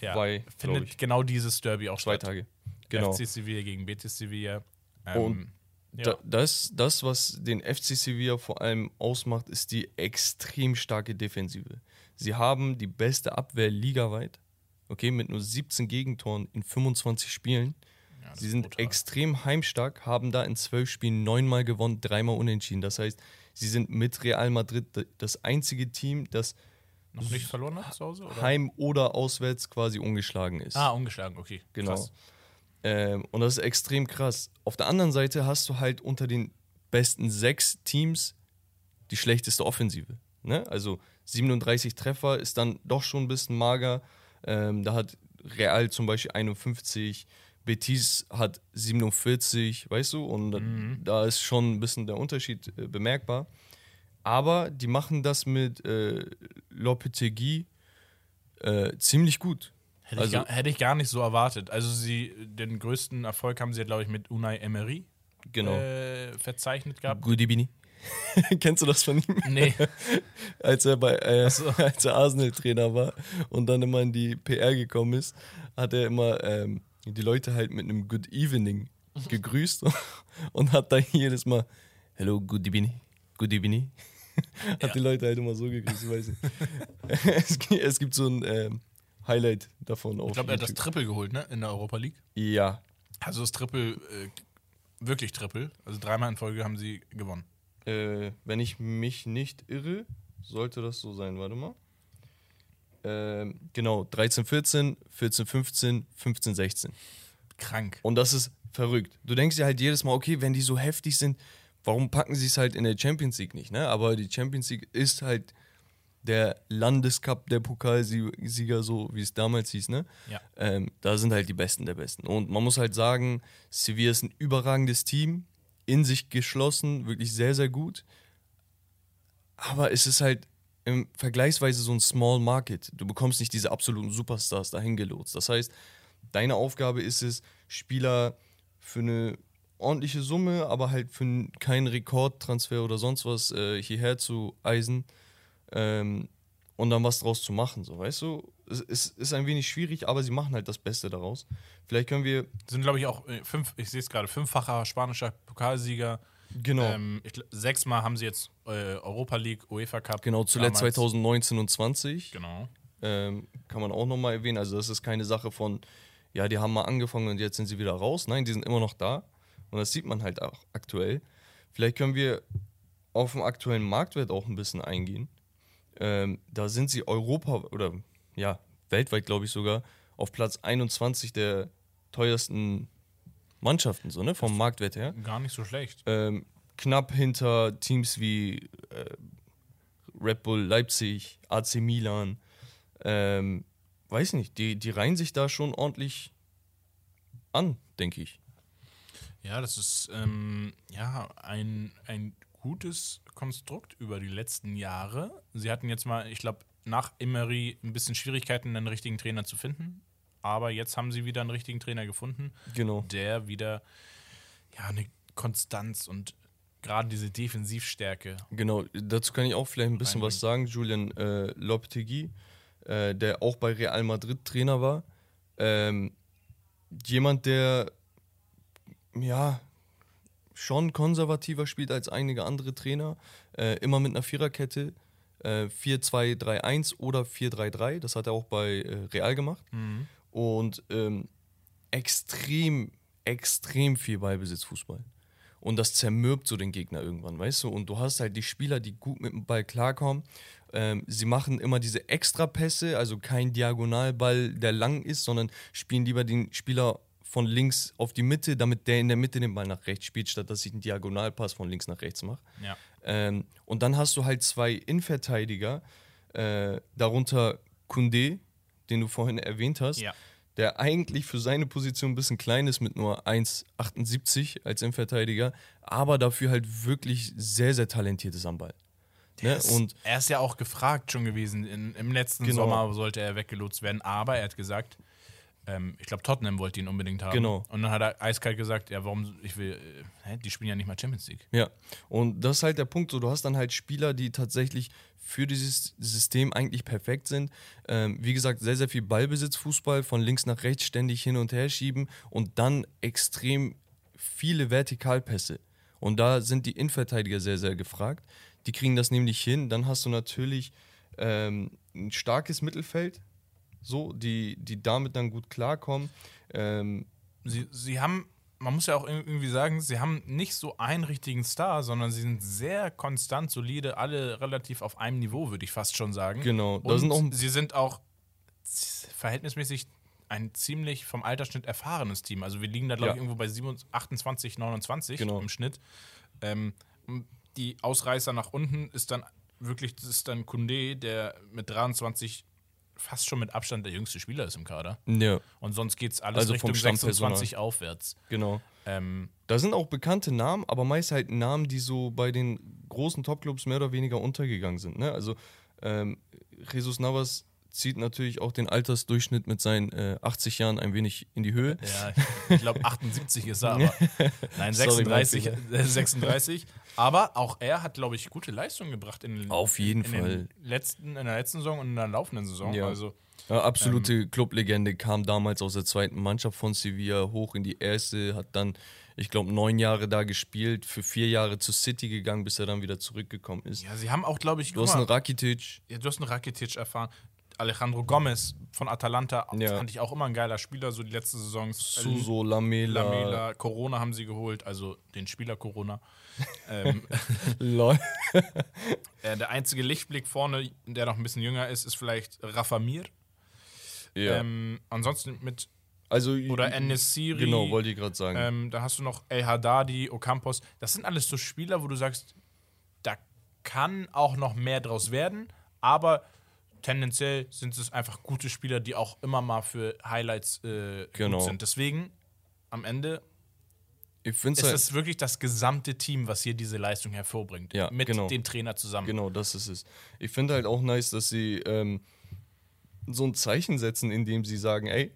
ja, zwei, glaube findet genau dieses Derby auch Zwei statt. Tage. Genau. FC Sevilla gegen Betis Sevilla. Ähm, Und ja. Da, das, das, was den FC Sevilla vor allem ausmacht, ist die extrem starke Defensive. Sie haben die beste Abwehr ligaweit, okay, mit nur 17 Gegentoren in 25 Spielen. Ja, Sie sind brutal. extrem heimstark, haben da in zwölf Spielen neunmal gewonnen, dreimal unentschieden. Das heißt, sie sind mit Real Madrid das einzige Team, das noch nicht verloren hat zu Hause? Oder? heim oder auswärts quasi ungeschlagen ist. Ah, ungeschlagen, okay. Genau. Ähm, und das ist extrem krass. Auf der anderen Seite hast du halt unter den besten sechs Teams die schlechteste Offensive. Ne? Also 37 Treffer ist dann doch schon ein bisschen mager. Ähm, da hat Real zum Beispiel 51, Betis hat 47, weißt du? Und da- da ist schon ein bisschen der Unterschied äh, bemerkbar. Aber die machen das mit äh, Lopetegui äh, ziemlich gut. Hätte, ich Also- gar, hätte ich gar nicht so erwartet. Also sie, den größten Erfolg haben sie, glaube ich, mit Unai Emery Genau. äh, verzeichnet gehabt. Goody Bini. Kennst du das von ihm? Nee, Als er bei äh, so. als er Arsenal-Trainer war und dann immer in die PR gekommen ist, hat er immer ähm, die Leute halt mit einem Good Evening gegrüßt und hat dann jedes Mal Hello, good evening, good evening. Hat Ja. die Leute halt immer so gegrüßt, ich weiß nicht. es, gibt, es gibt so ein ähm, Highlight davon Ich glaube, er hat das. Triple geholt, ne? In der Europa League. Ja, Also das Triple, äh, wirklich Triple. Also dreimal in Folge haben sie gewonnen. äh, wenn ich mich nicht irre, sollte das so sein. Warte mal. Ähm, genau, 13, 14, 14, 15, 15, 16. Krank. Und das ist verrückt. Du denkst dir halt jedes Mal, okay, wenn die so heftig sind, warum packen sie es halt in der Champions League nicht? Ne? Aber die Champions League ist halt der Landescup der Pokalsieger, so wie es damals hieß. Ne? Ja. Ähm, da sind halt die Besten der Besten. Und man muss halt sagen, Sevilla ist ein überragendes Team, in sich geschlossen, wirklich sehr, sehr gut. Aber es ist halt im vergleichsweise so ein Small Market. Du bekommst nicht diese absoluten Superstars dahin gelotst. Das heißt, deine Aufgabe ist es, Spieler für eine ordentliche Summe, aber halt für keinen Rekordtransfer oder sonst was äh, hierher zu eisen ähm, und dann was draus zu machen. So, weißt du? Es, es ist ein wenig schwierig, aber sie machen halt das Beste daraus. Vielleicht können wir, Sind, glaube ich, auch äh, fünf, ich sehe es gerade, fünffacher spanischer Pokalsieger. genau, Ähm, ich, sechsmal haben sie jetzt äh, Europa League, UEFA Cup. genau zuletzt damals. 2019 und 20. Genau. ähm, kann man auch nochmal erwähnen. Also das ist keine Sache von, ja, die haben mal angefangen und jetzt sind sie wieder raus. Nein, die sind immer noch da. Und das sieht man halt auch aktuell. Vielleicht können wir auf den aktuellen Marktwert auch ein bisschen eingehen. Ähm, da sind sie Europa oder ja, weltweit glaube ich sogar auf Platz 21 der teuersten Mannschaften, so, ne? Vom Marktwert her. Gar nicht so schlecht. Ähm, knapp hinter Teams wie äh, Red Bull Leipzig, AC Milan. Ähm, weiß nicht, die, die reihen sich da schon ordentlich an, denke ich. Ja, das ist ähm, ja ein, ein gutes Konstrukt über die letzten Jahre. Sie hatten jetzt mal, ich glaube, nach Emery ein bisschen Schwierigkeiten, einen richtigen Trainer zu finden. Aber jetzt haben sie wieder einen richtigen Trainer gefunden, Genau. der wieder ja eine Konstanz und gerade diese Defensivstärke. Genau, dazu kann ich auch vielleicht ein bisschen was sagen. Julian äh, Lopetegui, äh, der auch bei Real Madrid Trainer war. Ähm, jemand, der ja schon konservativer spielt als einige andere Trainer. Äh, immer mit einer Viererkette. Äh, 4-2-3-1 oder 4-3-3. Das hat er auch bei äh, Real gemacht. Und ähm, extrem, extrem viel Ballbesitzfußball. Und das zermürbt so den Gegner irgendwann, weißt du? Und du hast halt die Spieler, die gut mit dem Ball klarkommen. Ähm, sie machen immer diese Extrapässe, also kein Diagonalball, der lang ist, sondern spielen lieber den Spieler von links auf die Mitte, damit der in der Mitte den Ball nach rechts spielt, statt dass ich einen Diagonalpass von links nach rechts mache. Ja. Ähm, und dann hast du halt zwei Innenverteidiger, äh, darunter Kunde, den du vorhin erwähnt hast, Ja. der eigentlich für seine Position ein bisschen klein ist mit nur 1,78 als Innenverteidiger, aber dafür halt wirklich sehr, sehr talentiert ist am Ball. Ne? Und er ist ja auch gefragt schon gewesen. In, Im letzten Genau. Sommer sollte er weggelotst werden, aber er hat gesagt, ähm, ich glaube, Tottenham wollte ihn unbedingt haben. Genau. Und dann hat er eiskalt gesagt, ja, warum, ich will, äh, hä, die spielen ja nicht mal Champions League. Ja, und das ist halt der Punkt. So, du hast dann halt Spieler, die tatsächlich für dieses System eigentlich perfekt sind. Ähm, wie gesagt, sehr, sehr viel Ballbesitzfußball von links nach rechts ständig hin und her schieben und dann extrem viele Vertikalpässe. Und da sind die Innenverteidiger sehr, sehr gefragt. Die kriegen das nämlich hin. Dann hast du natürlich ähm, ein starkes Mittelfeld, so, die, die damit dann gut klarkommen. Ähm, Sie, sie haben, man muss ja auch irgendwie sagen, sie haben nicht so einen richtigen Star, sondern sie sind sehr konstant, solide, alle relativ auf einem Niveau, würde ich fast schon sagen. Genau, Und sind auch- sie sind auch verhältnismäßig ein ziemlich vom Altersschnitt erfahrenes Team. Also wir liegen da, glaube Ja. ich, irgendwo bei 27, 28, 29 Genau. im Schnitt. Ähm, die Ausreißer nach unten ist dann wirklich, das ist dann Kunde, der mit 23 fast schon mit Abstand der jüngste Spieler ist im Kader. ja, Und sonst geht es alles Also Richtung Stammpersonal. 26 aufwärts. genau. Ähm, Da sind auch bekannte Namen, aber meist halt Namen, die so bei den großen Topclubs mehr oder weniger untergegangen sind. Ne? Also ähm, Jesus Navas zieht natürlich auch den Altersdurchschnitt mit seinen äh, 80 Jahren ein wenig in die Höhe. ja, ich glaube 78 ist er, aber nein, Sorry, 36, mein äh, 36. Aber auch er hat, glaube ich, gute Leistungen gebracht in, den- Auf jeden in, Fall. Letzten, in der letzten Saison und in der laufenden Saison. Ja. Also Ja, absolute Clublegende, kam damals aus der zweiten Mannschaft von Sevilla hoch in die erste, hat dann, ich glaube, neun Jahre da gespielt, für vier Jahre zu City gegangen, bis er dann wieder zurückgekommen ist. ja, sie haben auch, glaube ich, Du hast einen Rakitic, ja, du hast einen Rakitic erfahren. Alejandro Gomez von Atalanta Ja. fand ich auch immer ein geiler Spieler, so die letzten Saisons. Suso, Lamela, Lamela, Corona haben sie geholt, also den Spieler Corona. Ähm, Lol. äh, der einzige Lichtblick vorne, der noch ein bisschen jünger ist, ist vielleicht Rafa Mir. Ja. Ähm, ansonsten mit also, oder Enesiri. Genau, wollte ich gerade sagen. Ähm, da hast du noch El Haddadi, Ocampos. Das sind alles so Spieler, wo du sagst, da kann auch noch mehr draus werden, aber tendenziell sind es einfach gute Spieler, die auch immer mal für Highlights äh, Genau. gut sind. Deswegen am Ende ich finde ist halt, es wirklich das gesamte Team, was hier diese Leistung hervorbringt. Ja, mit genau. dem Trainer zusammen. Genau, das ist es. Ich finde halt auch nice, dass sie ähm, so ein Zeichen setzen, indem sie sagen, ey,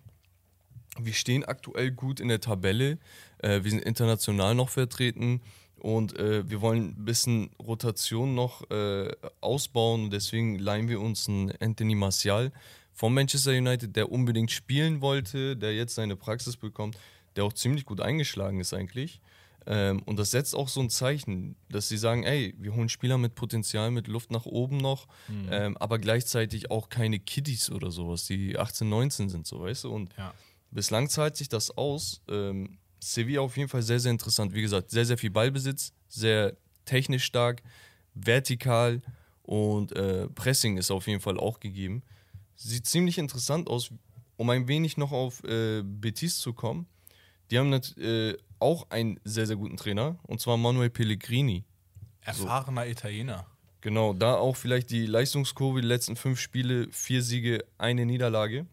wir stehen aktuell gut in der Tabelle, äh, wir sind international noch vertreten und äh, wir wollen ein bisschen Rotation noch äh, ausbauen. Deswegen leihen wir uns einen Anthony Martial von Manchester United, der unbedingt spielen wollte, der jetzt seine Praxis bekommt, der auch ziemlich gut eingeschlagen ist eigentlich. Ähm, und das setzt auch so ein Zeichen, dass sie sagen, ey, wir holen Spieler mit Potenzial, mit Luft nach oben noch, ähm, aber gleichzeitig auch keine Kiddies oder sowas, die 18, 19 sind, so weißt du. Und Ja. bislang zahlt sich das aus. Ähm, Sevilla auf jeden Fall sehr, sehr interessant. Wie gesagt, sehr, sehr viel Ballbesitz, sehr technisch stark, vertikal und äh, Pressing ist auf jeden Fall auch gegeben. Sieht ziemlich interessant aus, um ein wenig noch auf äh, Betis zu kommen. Die haben nat- äh, auch einen sehr, sehr guten Trainer, und zwar Manuel Pellegrini. Erfahrener Italiener. Genau, da auch vielleicht die Leistungskurve, die letzten fünf Spiele, vier Siege, eine Niederlage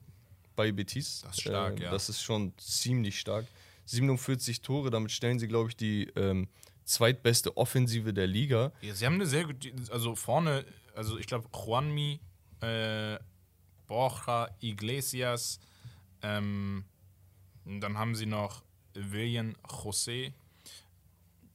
bei Betis. Das ist stark, Äh, ja. Das ist schon ziemlich stark. 47 Tore, damit stellen sie, glaube ich, die ähm, zweitbeste Offensive der Liga. Ja, sie haben eine sehr gute, also vorne, also ich glaube Juanmi, äh, Borja, Iglesias, ähm, dann haben sie noch William José.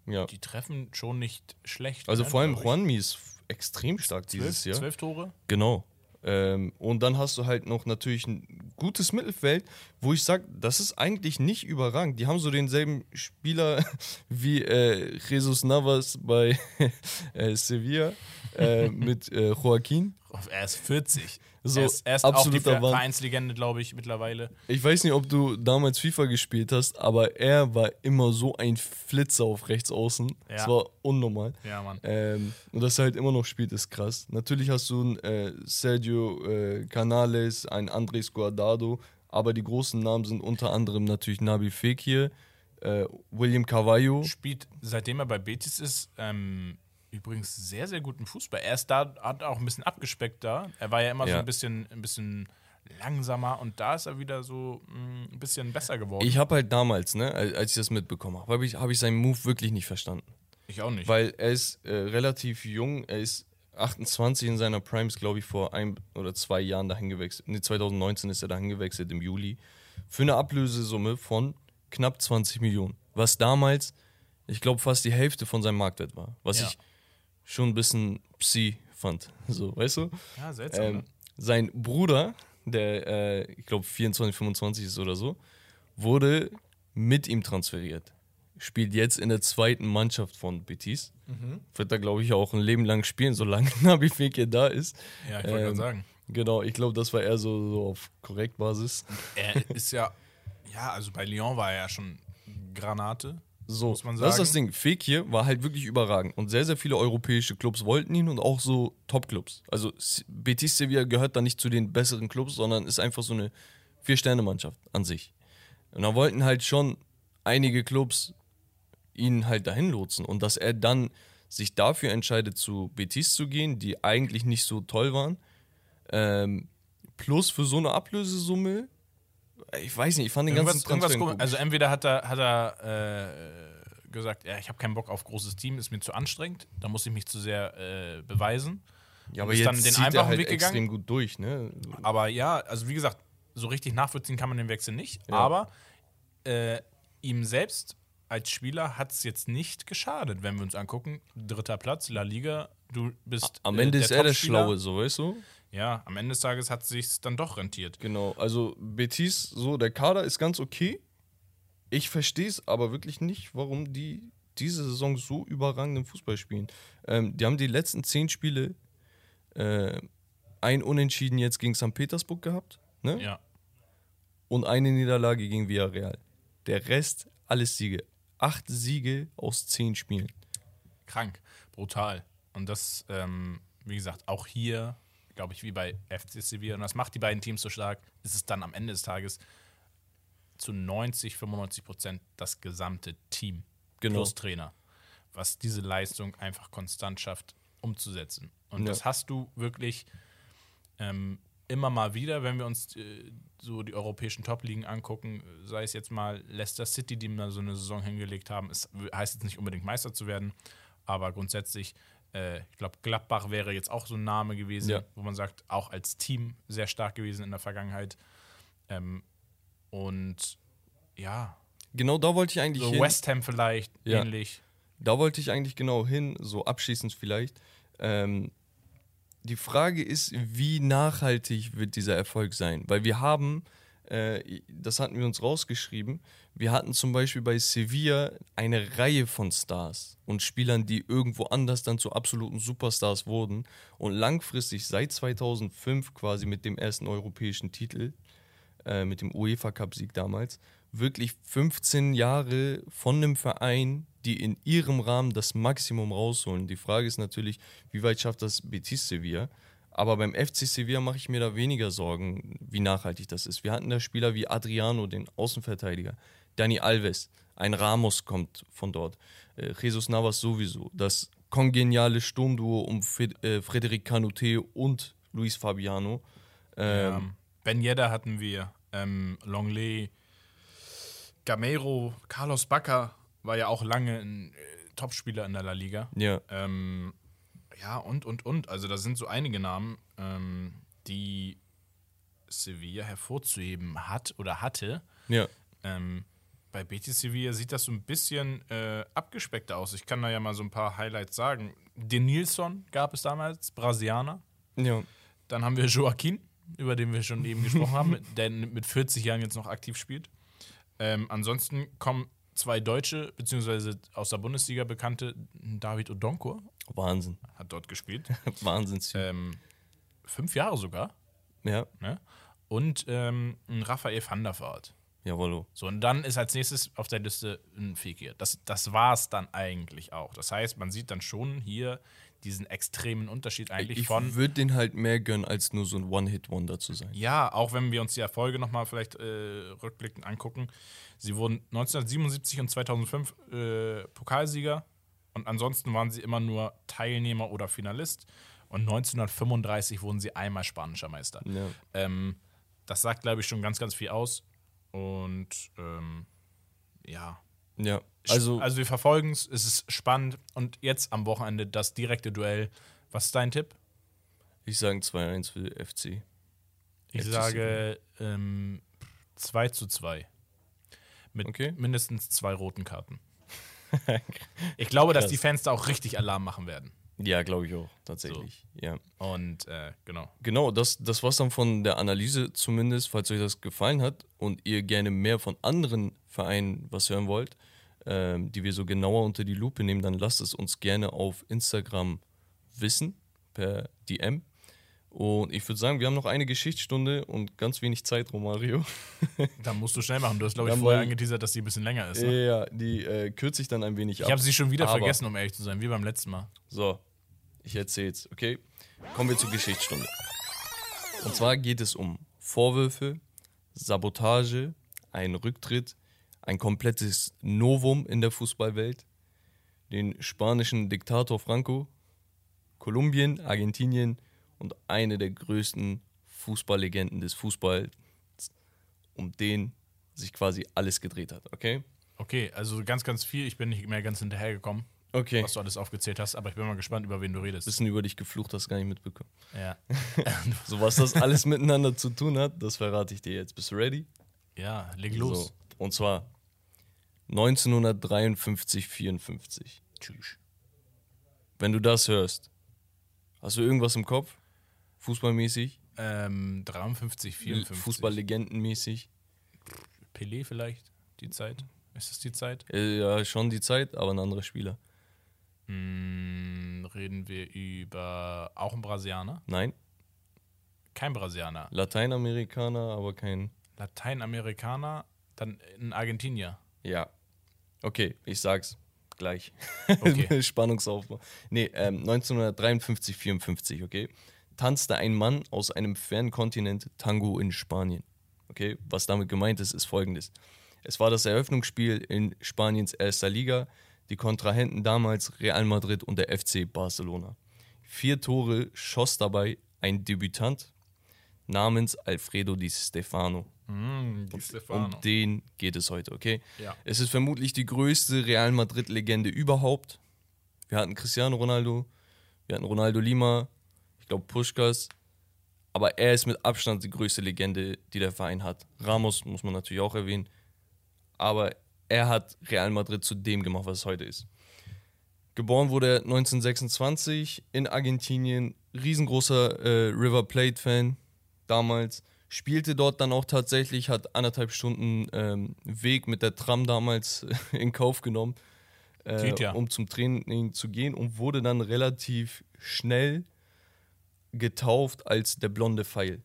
Ja. Die treffen schon nicht schlecht. Also ne, vor allem. Juanmi ist extrem stark dieses zwölf, Jahr. zwölf Tore. Genau. Ähm, und dann hast du halt noch natürlich ein gutes Mittelfeld, wo ich sage, das ist eigentlich nicht überragend. Die haben so denselben Spieler wie äh, Jesus Navas bei äh, Sevilla äh, mit äh, Joaquin. Er ist 40. So, er ist, er ist auch die. Vereinslegende, glaube ich, mittlerweile. Ich weiß nicht, ob du damals FIFA gespielt hast, aber er war immer so ein Flitzer auf rechts außen. Ja. Das war unnormal. Ja, Mann. Ähm, und dass er halt immer noch spielt, ist krass. Natürlich hast du einen äh, Sergio äh, Canales, einen Andres Guardado, aber die großen Namen sind unter anderem natürlich Nabi Fekir, äh, William Carvalho. Spielt, seitdem er bei Betis ist, ähm, übrigens sehr, sehr guten Fußball. Er ist da, hat auch ein bisschen abgespeckt da. Er war ja immer so Ja. ein bisschen, ein bisschen langsamer und da ist er wieder so mh, ein bisschen besser geworden. Ich habe halt damals, ne, als als ich das mitbekommen habe, habe ich, hab ich seinen Move wirklich nicht verstanden. Ich auch nicht. Weil er ist äh, relativ jung, er ist 28 in seiner Primes, glaube ich, vor ein oder zwei Jahren dahin gewechselt. Ne, 2019 ist er dahin gewechselt im Juli. Für eine Ablösesumme von knapp 20 Millionen. Was damals, ich glaube, fast die Hälfte von seinem Marktwert war. Was Ja. ich schon ein bisschen psi fand. So, weißt du? ja, seltsam. Ähm, ne? sein Bruder, der, äh, ich glaube, 24, 25 ist oder so, wurde mit ihm transferiert. Spielt jetzt in der zweiten Mannschaft von Betis. Mhm. Wird da, glaube ich, auch ein Leben lang spielen, solange Nabi Fekir da ist. Ja, ich wollte gerade ähm, sagen. Genau, ich glaube, das war eher so, so auf Korrektbasis. Er ist ja, ja, also bei Lyon war er ja schon Granate. So, das ist das. Ding. Fekir war halt wirklich überragend und sehr, sehr viele europäische Clubs wollten ihn und auch so Top-Clubs. Also Betis Sevilla gehört da nicht zu den besseren Clubs, sondern ist einfach so eine Vier-Sterne-Mannschaft an sich. Und da wollten halt schon einige Clubs ihn halt dahin lotsen und dass er dann sich dafür entscheidet, zu Betis zu gehen, die eigentlich nicht so toll waren, ähm, plus für so eine Ablösesumme, ich weiß nicht, ich fand den Irgendwas, ganzen irgendwas Transfer komisch. Also entweder hat er, hat er äh, gesagt, ja, ich habe keinen Bock auf großes Team, ist mir zu anstrengend, da muss ich mich zu sehr äh, beweisen. Ja, aber jetzt dann den zieht er halt Weg gegangen? extrem gut durch, ne? Aber ja, also wie gesagt, so richtig nachvollziehen kann man den Wechsel nicht. Ja. Aber äh, ihm selbst als Spieler hat es jetzt nicht geschadet, wenn wir uns angucken. Dritter Platz, La Liga, du bist. Am äh, Ende ist er der. Schlaue, so weißt du? Ja, am Ende des Tages hat es sich dann doch rentiert. Genau, also Betis, so der Kader ist ganz okay. Ich verstehe es aber wirklich nicht, warum die diese Saison so überragenden Fußball spielen. Ähm, die haben die letzten zehn Spiele äh, ein Unentschieden jetzt gegen St. Petersburg gehabt ne? Ja. und eine Niederlage gegen Villarreal. Der Rest alles Siege. Acht Siege aus zehn Spielen. krank, brutal. Und das, ähm, wie gesagt, auch hier, glaube ich, wie bei FC Sevilla, und das macht die beiden Teams so stark, ist es dann am Ende des Tages zu 90, 95 Prozent das gesamte Team Genau. plus Trainer, was diese Leistung einfach konstant schafft, umzusetzen. Und Ja. das hast du wirklich ähm, immer mal wieder, wenn wir uns äh, so die europäischen Top-Ligen angucken, sei es jetzt mal Leicester City, die mal so eine Saison hingelegt haben. Es heißt jetzt nicht unbedingt Meister zu werden, aber grundsätzlich, äh, ich glaube, Gladbach wäre jetzt auch so ein Name gewesen, Ja. wo man sagt, auch als Team sehr stark gewesen in der Vergangenheit. Ähm, und ja, Genau da wollte ich eigentlich so hin. West Ham vielleicht Ja. ähnlich. Da wollte ich eigentlich genau hin, so abschließend vielleicht. Ähm, die Frage ist, wie nachhaltig wird dieser Erfolg sein? Weil wir haben, äh, das hatten wir uns rausgeschrieben, wir hatten zum Beispiel bei Sevilla eine Reihe von Stars und Spielern, die irgendwo anders dann zu absoluten Superstars wurden. Und langfristig, seit 2005 quasi mit dem ersten europäischen Titel, äh, mit dem UEFA-Cup-Sieg damals, wirklich 15 Jahre von einem Verein, die in ihrem Rahmen das Maximum rausholen. Die Frage ist natürlich, wie weit schafft das Betis Sevilla? Aber beim FC Sevilla mache ich mir da weniger Sorgen, wie nachhaltig das ist. Wir hatten da Spieler wie Adriano, den Außenverteidiger, Dani Alves, ein Ramos kommt von dort, äh, Jesus Navas sowieso, das kongeniale Sturmduo um Fred äh, Frederic Canute und Luis Fabiano. Ähm, Ähm, ben Yedder hatten wir, ähm, Longley, Gamero, Carlos Bacca war ja auch lange ein äh, Topspieler in der La Liga. ja, Ähm, ja, und, und, und. Also da sind so einige Namen, ähm, die Sevilla hervorzuheben hat oder hatte. ja. Ähm, bei Betis Sevilla sieht das so ein bisschen äh, abgespeckter aus. Ich kann da ja mal so ein paar Highlights sagen. Den Nilsson gab es damals, Brasilianer. Ja, Dann haben wir Joaquin, über den wir schon eben gesprochen haben, der mit 40 Jahren jetzt noch aktiv spielt. Ähm, ansonsten kommen zwei Deutsche, beziehungsweise aus der Bundesliga bekannte, David Odonkor Wahnsinn. hat dort gespielt. Wahnsinns. ähm, fünf Jahre sogar. Ja, Ne? Und ähm, ein Raphael van der Vaart. jawollo. So, und dann ist als nächstes auf der Liste ein Fekir. Das, das war es dann eigentlich auch. Das heißt, man sieht dann schon hier diesen extremen Unterschied eigentlich Ich von. würde den halt mehr gönnen, als nur so ein One-Hit-Wonder zu sein. Ja, auch wenn wir uns die Erfolge nochmal vielleicht äh, rückblickend angucken. Sie wurden 1977 und 2005 äh, Pokalsieger und ansonsten waren sie immer nur Teilnehmer oder Finalist. Und 1935 wurden sie einmal spanischer Meister. Ja. Ähm, das sagt, glaube ich, schon ganz, ganz viel aus. Und ähm, ja. Ja, also, also wir verfolgen es, es ist spannend. Und jetzt am Wochenende das direkte Duell. Was ist dein Tipp? ich sage 2-1 für FC. Ich FC sage ähm, 2 zu 2. Mit Okay. mindestens zwei roten Karten. ich glaube, dass Krass. die Fans da auch richtig Alarm machen werden. Ja, glaube ich auch, tatsächlich. Ja. Und äh, genau. Genau, das, das war's dann von der Analyse zumindest, falls euch das gefallen hat und ihr gerne mehr von anderen Vereinen was hören wollt, ähm, die wir so genauer unter die Lupe nehmen, dann lasst es uns gerne auf Instagram wissen, per DM. Und ich würde sagen, wir haben noch eine Geschichtsstunde und ganz wenig Zeit, Romario. Da musst du schnell machen. Du hast, glaube ich, vorher angeteasert, dass die ein bisschen länger ist. Ne? Ja, die äh, kürze ich dann ein wenig ab. Ich habe sie schon wieder Aber- vergessen, um ehrlich zu sein, wie beim letzten Mal. So, ich erzähl's, okay? Kommen wir zur Geschichtsstunde. Und zwar geht es um Vorwürfe, Sabotage, einen Rücktritt, ein komplettes Novum in der Fußballwelt, den spanischen Diktator Franco, Kolumbien, Argentinien und eine der größten Fußballlegenden des Fußballs, um den sich quasi alles gedreht hat, okay? Okay, also ganz, ganz viel. Ich bin nicht mehr ganz hinterhergekommen, Okay. was du alles aufgezählt hast, aber ich bin mal gespannt, über wen du redest. Bisschen über dich geflucht, hast gar nicht mitbekommen. Ja. So, was das alles miteinander zu tun hat, das verrate ich dir jetzt. Bist du ready? ja, leg los. So, und zwar 1953, 54. Tschüss. Wenn du das hörst, hast du irgendwas im Kopf? Fußballmäßig? Ähm, 53, 54. Fußballlegendenmäßig? Pelé vielleicht, die Zeit. Ist es die Zeit? Äh, Ja, schon die Zeit, aber ein anderer Spieler. Hm, reden wir über auch ein Brasilianer? Nein, Kein Brasilianer. Lateinamerikaner, aber kein. Lateinamerikaner, dann ein Argentinier. Ja. Okay, ich sag's gleich. Okay. Spannungsaufbau. Nee, ähm, 1953, 54, okay, tanzte ein Mann aus einem fernen Kontinent Tango in Spanien. Okay, was damit gemeint ist, ist folgendes. Es war das Eröffnungsspiel in Spaniens erster Liga. Die Kontrahenten damals Real Madrid und der FC Barcelona. Vier Tore schoss dabei ein Debütant namens Alfredo Di Stefano. Mm, Um den geht es heute, okay? Ja. Es ist vermutlich die größte Real Madrid-Legende überhaupt. Wir hatten Cristiano Ronaldo, wir hatten Ronaldo Lima, ich glaube Puschkas, aber er ist mit Abstand die größte Legende, die der Verein hat. Ramos muss man natürlich auch erwähnen, aber er hat Real Madrid zu dem gemacht, was es heute ist. Geboren wurde er 1926 in Argentinien, riesengroßer äh, River Plate-Fan damals. Spielte dort dann auch tatsächlich, hat anderthalb Stunden ähm, Weg mit der Tram damals in Kauf genommen, äh, ja. um zum Training zu gehen und wurde dann relativ schnell getauft als der blonde Pfeil.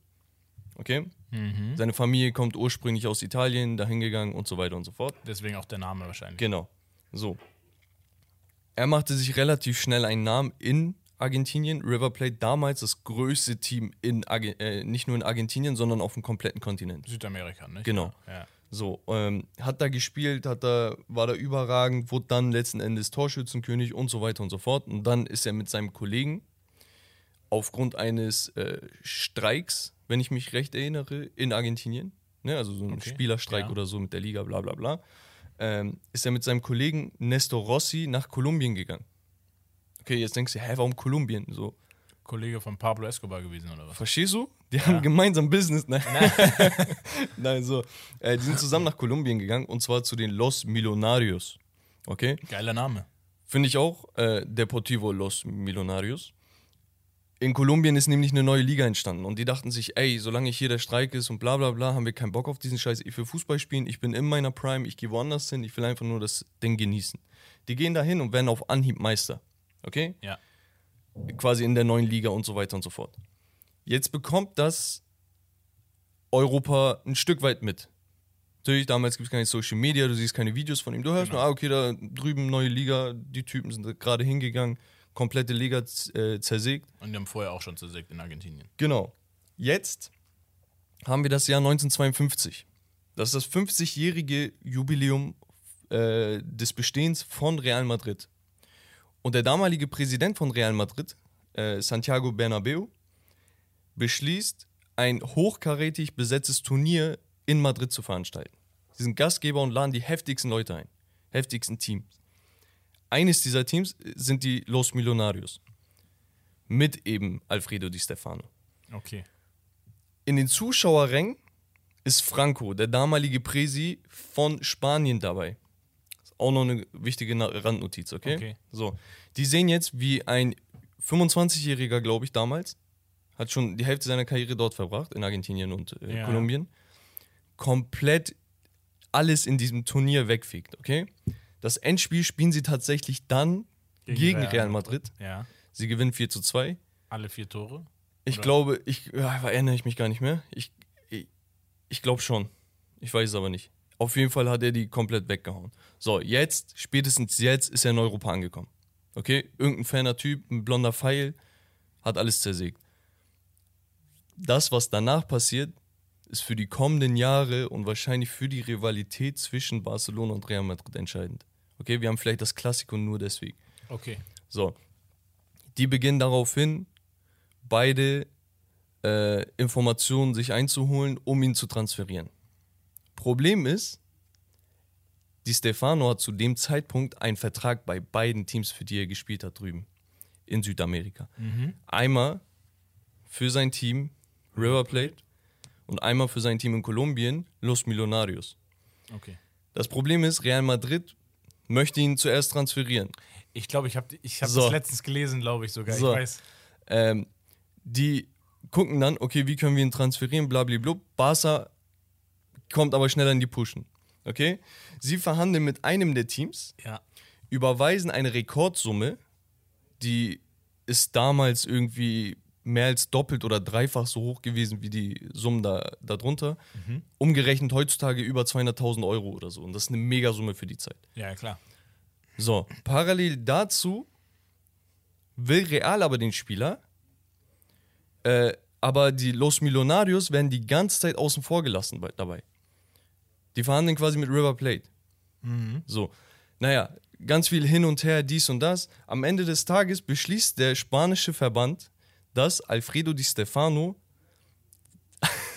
Okay? Mhm. Seine Familie kommt ursprünglich aus Italien, dahin gegangen und so weiter und so fort. Deswegen auch der Name wahrscheinlich. Genau. So. Er machte sich relativ schnell einen Namen in Argentinien. River Plate damals das größte Team in Arge äh, nicht nur in Argentinien, sondern auf dem kompletten Kontinent. Südamerika, ne? Genau. Ja. So, ähm, hat da gespielt, hat da, war da überragend, wurde dann letzten Endes Torschützenkönig und so weiter und so fort. Und dann ist er mit seinem Kollegen aufgrund eines äh, Streiks, wenn ich mich recht erinnere, in Argentinien, ne, also so ein Okay, Spielerstreik ja. oder so mit der Liga, bla bla bla, ähm, ist er mit seinem Kollegen Nestor Rossi nach Kolumbien gegangen. Okay, jetzt denkst du, hä, warum Kolumbien? So, Kollege von Pablo Escobar gewesen, oder was? Verstehst du? Die haben gemeinsam Business. Nein, Nein so. Äh, die sind zusammen nach Kolumbien gegangen und zwar zu den Los Millonarios. Okay? Geiler Name. Finde ich auch. Äh, Deportivo Los Millonarios. In Kolumbien ist nämlich eine neue Liga entstanden und die dachten sich, ey, solange hier der Streik ist und bla bla bla, haben wir keinen Bock auf diesen Scheiß. Ich will Fußball spielen, ich bin in meiner Prime, ich gehe woanders hin, ich will einfach nur das Ding genießen. Die gehen da hin und werden auf Anhieb Meister. Okay? Ja. quasi in der neuen Liga und so weiter und so fort. Jetzt bekommt das Europa ein Stück weit mit. Natürlich, damals gibt es keine Social Media, du siehst keine Videos von ihm. Du hörst Genau. nur, ah, okay, da drüben neue Liga, die Typen sind gerade hingegangen, komplette Liga äh, zersägt. Und die haben vorher auch schon zersägt in Argentinien. Genau. Jetzt haben wir das Jahr 1952. Das ist das 50-jährige Jubiläum äh, des Bestehens von Real Madrid. Und der damalige Präsident von Real Madrid, äh, Santiago Bernabeu, beschließt, ein hochkarätig besetztes Turnier in Madrid zu veranstalten. Sie sind Gastgeber und laden die heftigsten Leute ein, heftigsten Teams. Eines dieser Teams sind die Los Millonarios. Mit eben Alfredo Di Stefano. Okay. In den Zuschauerrängen ist Franco, der damalige Präsi von Spanien dabei. Auch noch eine wichtige Randnotiz, okay? Okay. So, die sehen jetzt, wie ein 25-Jähriger, glaube ich, damals, hat schon die Hälfte seiner Karriere dort verbracht, in Argentinien und äh, Ja. Kolumbien, komplett alles in diesem Turnier wegfegt, okay? Das Endspiel spielen sie tatsächlich dann Gegen gegen, Real Real Madrid. Ja. Sie gewinnen 4 zu 2. Alle vier Tore. Ich Oder? glaube, ich ja, erinnere ich mich gar nicht mehr. Ich, ich, ich glaube schon. Ich weiß es aber nicht. Auf jeden Fall hat er die komplett weggehauen. So, jetzt, spätestens jetzt, ist er in Europa angekommen. Okay? Irgendein ferner Typ, ein blonder Pfeil, hat alles zersägt. Das, was danach passiert, ist für die kommenden Jahre und wahrscheinlich für die Rivalität zwischen Barcelona und Real Madrid entscheidend. Okay, wir haben vielleicht das Klassiko nur deswegen. Okay. So. Die beginnen daraufhin, beide äh, Informationen sich einzuholen, um ihn zu transferieren. Problem ist, Di Stefano hat zu dem Zeitpunkt einen Vertrag bei beiden Teams, für die er gespielt hat, drüben in Südamerika. Einmal für sein Team River Plate und einmal für sein Team in Kolumbien, Los Millonarios. Okay. Das Problem ist, Real Madrid möchte ihn zuerst transferieren. Ich glaube, ich habe ich hab So. das letztens gelesen, glaube ich sogar. So. Ich weiß. Ähm, die gucken dann, okay, wie können wir ihn transferieren, blablabla. Barca kommt aber schneller in die Pushen. Okay? Sie verhandeln mit einem der Teams, Ja. überweisen eine Rekordsumme, die ist damals irgendwie mehr als doppelt oder dreifach so hoch gewesen wie die Summen da, darunter. Umgerechnet heutzutage über 200.000 Euro oder so. Und das ist eine Megasumme für die Zeit. Ja, klar. So, parallel dazu will Real aber den Spieler, äh, aber die Los Millonarios werden die ganze Zeit außen vor gelassen bei, dabei. Die verhandeln quasi mit River Plate. So, naja, ganz viel hin und her, dies und das. Am Ende des Tages beschließt der spanische Verband, dass Alfredo Di Stefano,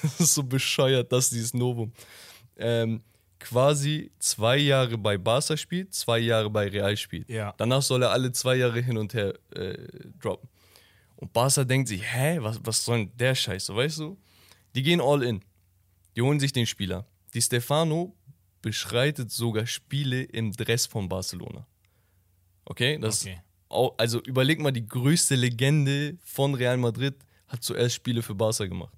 das ist so bescheuert, dass dieses Novum, ähm, quasi zwei Jahre bei Barca spielt, zwei Jahre bei Real spielt. Ja. Danach soll er alle zwei Jahre hin und her äh, droppen. Und Barca denkt sich, hä, was, was soll denn der Scheiße, weißt du? Die gehen all in. Die holen sich den Spieler. Di Stefano beschreitet sogar Spiele im Dress von Barcelona. Okay, das Okay. Auch, also überleg mal, die größte Legende von Real Madrid hat zuerst Spiele für Barca gemacht.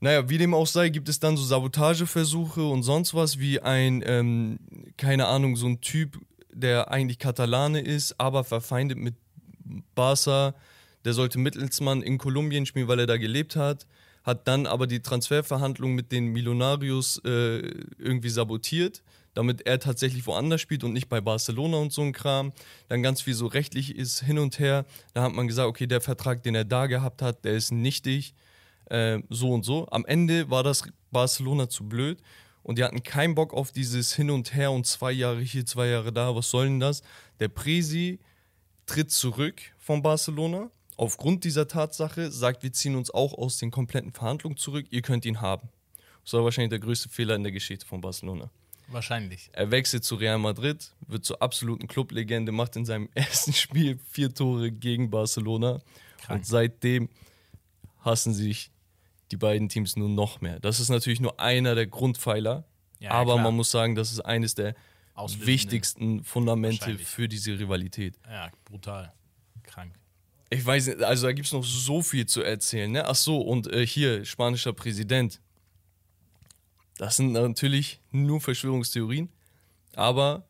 Naja, wie dem auch sei, gibt es dann so Sabotageversuche und sonst was, wie ein, ähm, keine Ahnung, so ein Typ, der eigentlich Katalane ist, aber verfeindet mit Barca. Der sollte Mittelsmann in Kolumbien spielen, weil er da gelebt hat. Hat dann aber die Transferverhandlungen mit den Millonarios äh, irgendwie sabotiert, damit er tatsächlich woanders spielt und nicht bei Barcelona und so ein Kram. Dann ganz viel so rechtlich ist hin und her. Da hat man gesagt, okay, der Vertrag, den er da gehabt hat, der ist nichtig äh, so und so. Am Ende war das Barcelona zu blöd und die hatten keinen Bock auf dieses Hin und Her und zwei Jahre hier, zwei Jahre da. Was soll denn das? Der Presi tritt zurück von Barcelona. Aufgrund dieser Tatsache sagt, wir ziehen uns auch aus den kompletten Verhandlungen zurück. Ihr könnt ihn haben. Das war wahrscheinlich der größte Fehler in der Geschichte von Barcelona. Wahrscheinlich. Er wechselt zu Real Madrid, wird zur absoluten Clublegende, macht in seinem ersten Spiel vier Tore gegen Barcelona. Krank. Und seitdem hassen sich die beiden Teams nur noch mehr. Das ist natürlich nur einer der Grundpfeiler, Ja, aber klar. man muss sagen, das ist eines der wichtigsten Fundamente für diese Rivalität. Ja, brutal. Ich weiß nicht, also da gibt es noch so viel zu erzählen. Ne? Ach so, und äh, hier, spanischer Präsident. Das sind natürlich nur Verschwörungstheorien, aber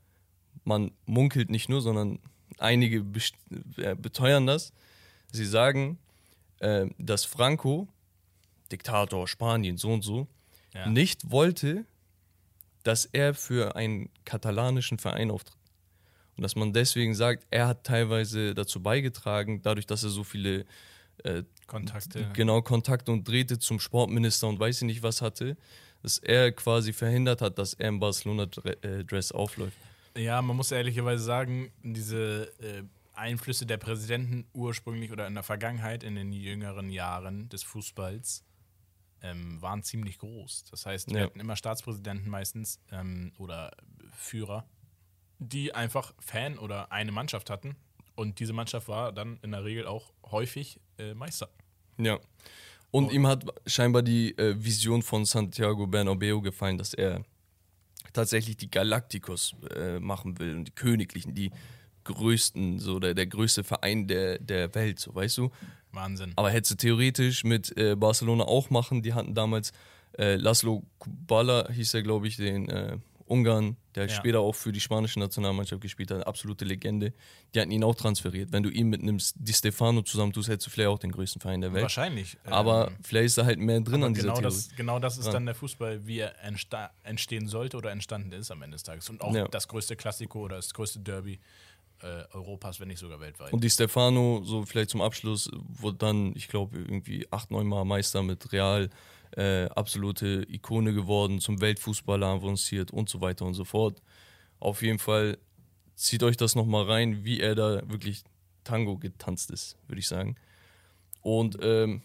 man munkelt nicht nur, sondern einige äh, beteuern das. Sie sagen, äh, dass Franco, Diktator Spanien, so und so, Ja. nicht wollte, dass er für einen katalanischen Verein auftritt. Und dass man deswegen sagt, er hat teilweise dazu beigetragen, dadurch, dass er so viele äh, Kontakte. genau Kontakte und Drähte zum Sportminister und weiß ich nicht was hatte, dass er quasi verhindert hat, dass er im Barcelona-Dress aufläuft. Ja, man muss ehrlicherweise sagen, diese äh, Einflüsse der Präsidenten ursprünglich oder in der Vergangenheit, in den jüngeren Jahren des Fußballs, ähm, waren ziemlich groß. Das heißt, wir Ja. hatten immer Staatspräsidenten meistens ähm, oder Führer, die einfach Fan oder eine Mannschaft hatten. Und diese Mannschaft war dann in der Regel auch häufig äh, Meister. Ja. Und ihm hat scheinbar die äh, Vision von Santiago Bernabeu gefallen, dass er tatsächlich die Galacticos äh, machen will und die Königlichen, die größten, so der, der größte Verein der, der Welt, so weißt du. Wahnsinn. Aber hätte sie theoretisch mit äh, Barcelona auch machen. Die hatten damals äh, Laszlo Kubala, hieß er, glaube ich, den äh, Ungarn, der Ja. später auch für die spanische Nationalmannschaft gespielt hat, absolute Legende. Die hatten ihn auch transferiert. Wenn du ihn mit einem Di Stefano zusammentust, hättest du vielleicht auch den größten Verein der Welt. Wahrscheinlich. Aber Ähm, vielleicht ist da halt mehr drin an dieser genau, Theorie. das, genau das ist Ja. dann der Fußball, wie er entstehen sollte oder entstanden ist am Ende des Tages. Und auch Ja. das größte Klassiko oder das größte Derby äh, Europas, wenn nicht sogar weltweit. Und Di Stefano, so vielleicht zum Abschluss, wurde dann, ich glaube, irgendwie acht, neun Mal Meister mit Real, äh, absolute Ikone geworden, zum Weltfußballer avanciert und so weiter und so fort. Auf jeden Fall zieht euch das nochmal rein, wie er da wirklich Tango getanzt ist, würde ich sagen. Und ähm,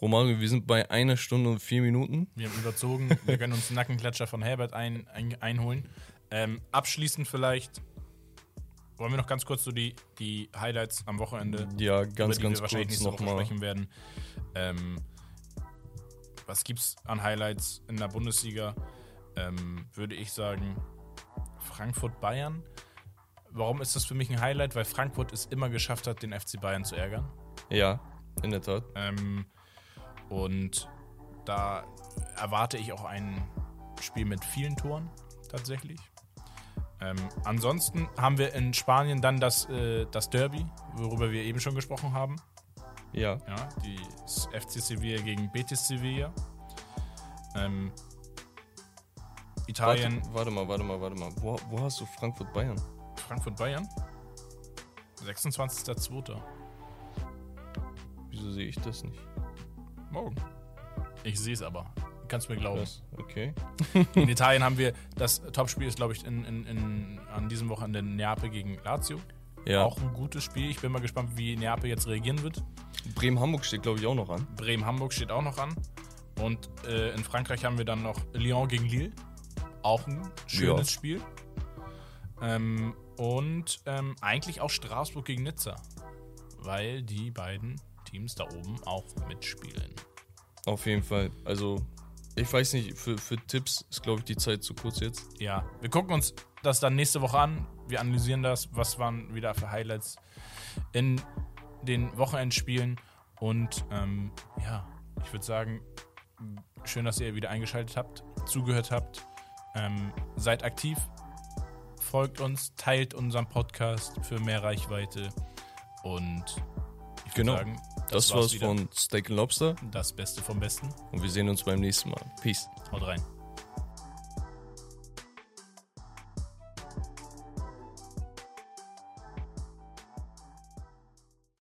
Romario, wir sind bei einer Stunde und vier Minuten. Wir haben überzogen. Wir können uns einen Nackenklatscher von Herbert ein, ein, einholen. Ähm, abschließend vielleicht wollen wir noch ganz kurz so die, die Highlights am Wochenende Ja, über ganz, die ganz wir wahrscheinlich kurz nächste Woche nochmal. sprechen werden. Ähm, was gibt's an Highlights in der Bundesliga? ähm, würde ich sagen, Frankfurt-Bayern. Warum ist das für mich ein Highlight? Weil Frankfurt es immer geschafft hat, den FC Bayern zu ärgern. Ja, in der Tat. Ähm, und da erwarte ich auch ein Spiel mit vielen Toren tatsächlich. Ähm, ansonsten haben wir in Spanien dann das, äh, das Derby, worüber wir eben schon gesprochen haben. Ja. Ja, die FC Sevilla gegen Betis Sevilla. Ähm, Italien, Warte, warte mal, warte mal, warte mal. Wo, wo hast du Frankfurt Bayern? Frankfurt Bayern. 26.02. Wieso sehe ich das nicht? Morgen. Ich sehe es aber. Kannst mir glauben. Das, okay. In Italien haben wir, das Topspiel ist, glaube ich, in, in, in, an diesem Wochenende Neapel gegen Lazio. Ja. Auch ein gutes Spiel. Ich bin mal gespannt, wie Neapel jetzt reagieren wird. Bremen-Hamburg steht, glaube ich, auch noch an. Bremen-Hamburg steht auch noch an. Und äh, in Frankreich haben wir dann noch Lyon gegen Lille. Auch ein schönes Ja. Spiel. Ähm, und ähm, eigentlich auch Straßburg gegen Nizza. Weil die beiden Teams da oben auch mitspielen. Auf jeden Fall. Also, ich weiß nicht, für, für Tipps ist, glaube ich, die Zeit zu kurz jetzt. Ja, wir gucken uns das dann nächste Woche an. Wir analysieren das, was waren wieder für Highlights in den Wochenendspielen. Und ähm, ja, ich würde sagen, schön, dass ihr wieder eingeschaltet habt, zugehört habt. Ähm, seid aktiv, folgt uns, teilt unseren Podcast für mehr Reichweite. Und ich würde Genau. sagen, Das, war's wieder. von Steak and Lobster das Beste vom Besten. und wir sehen uns beim nächsten Mal. Peace. Haut rein.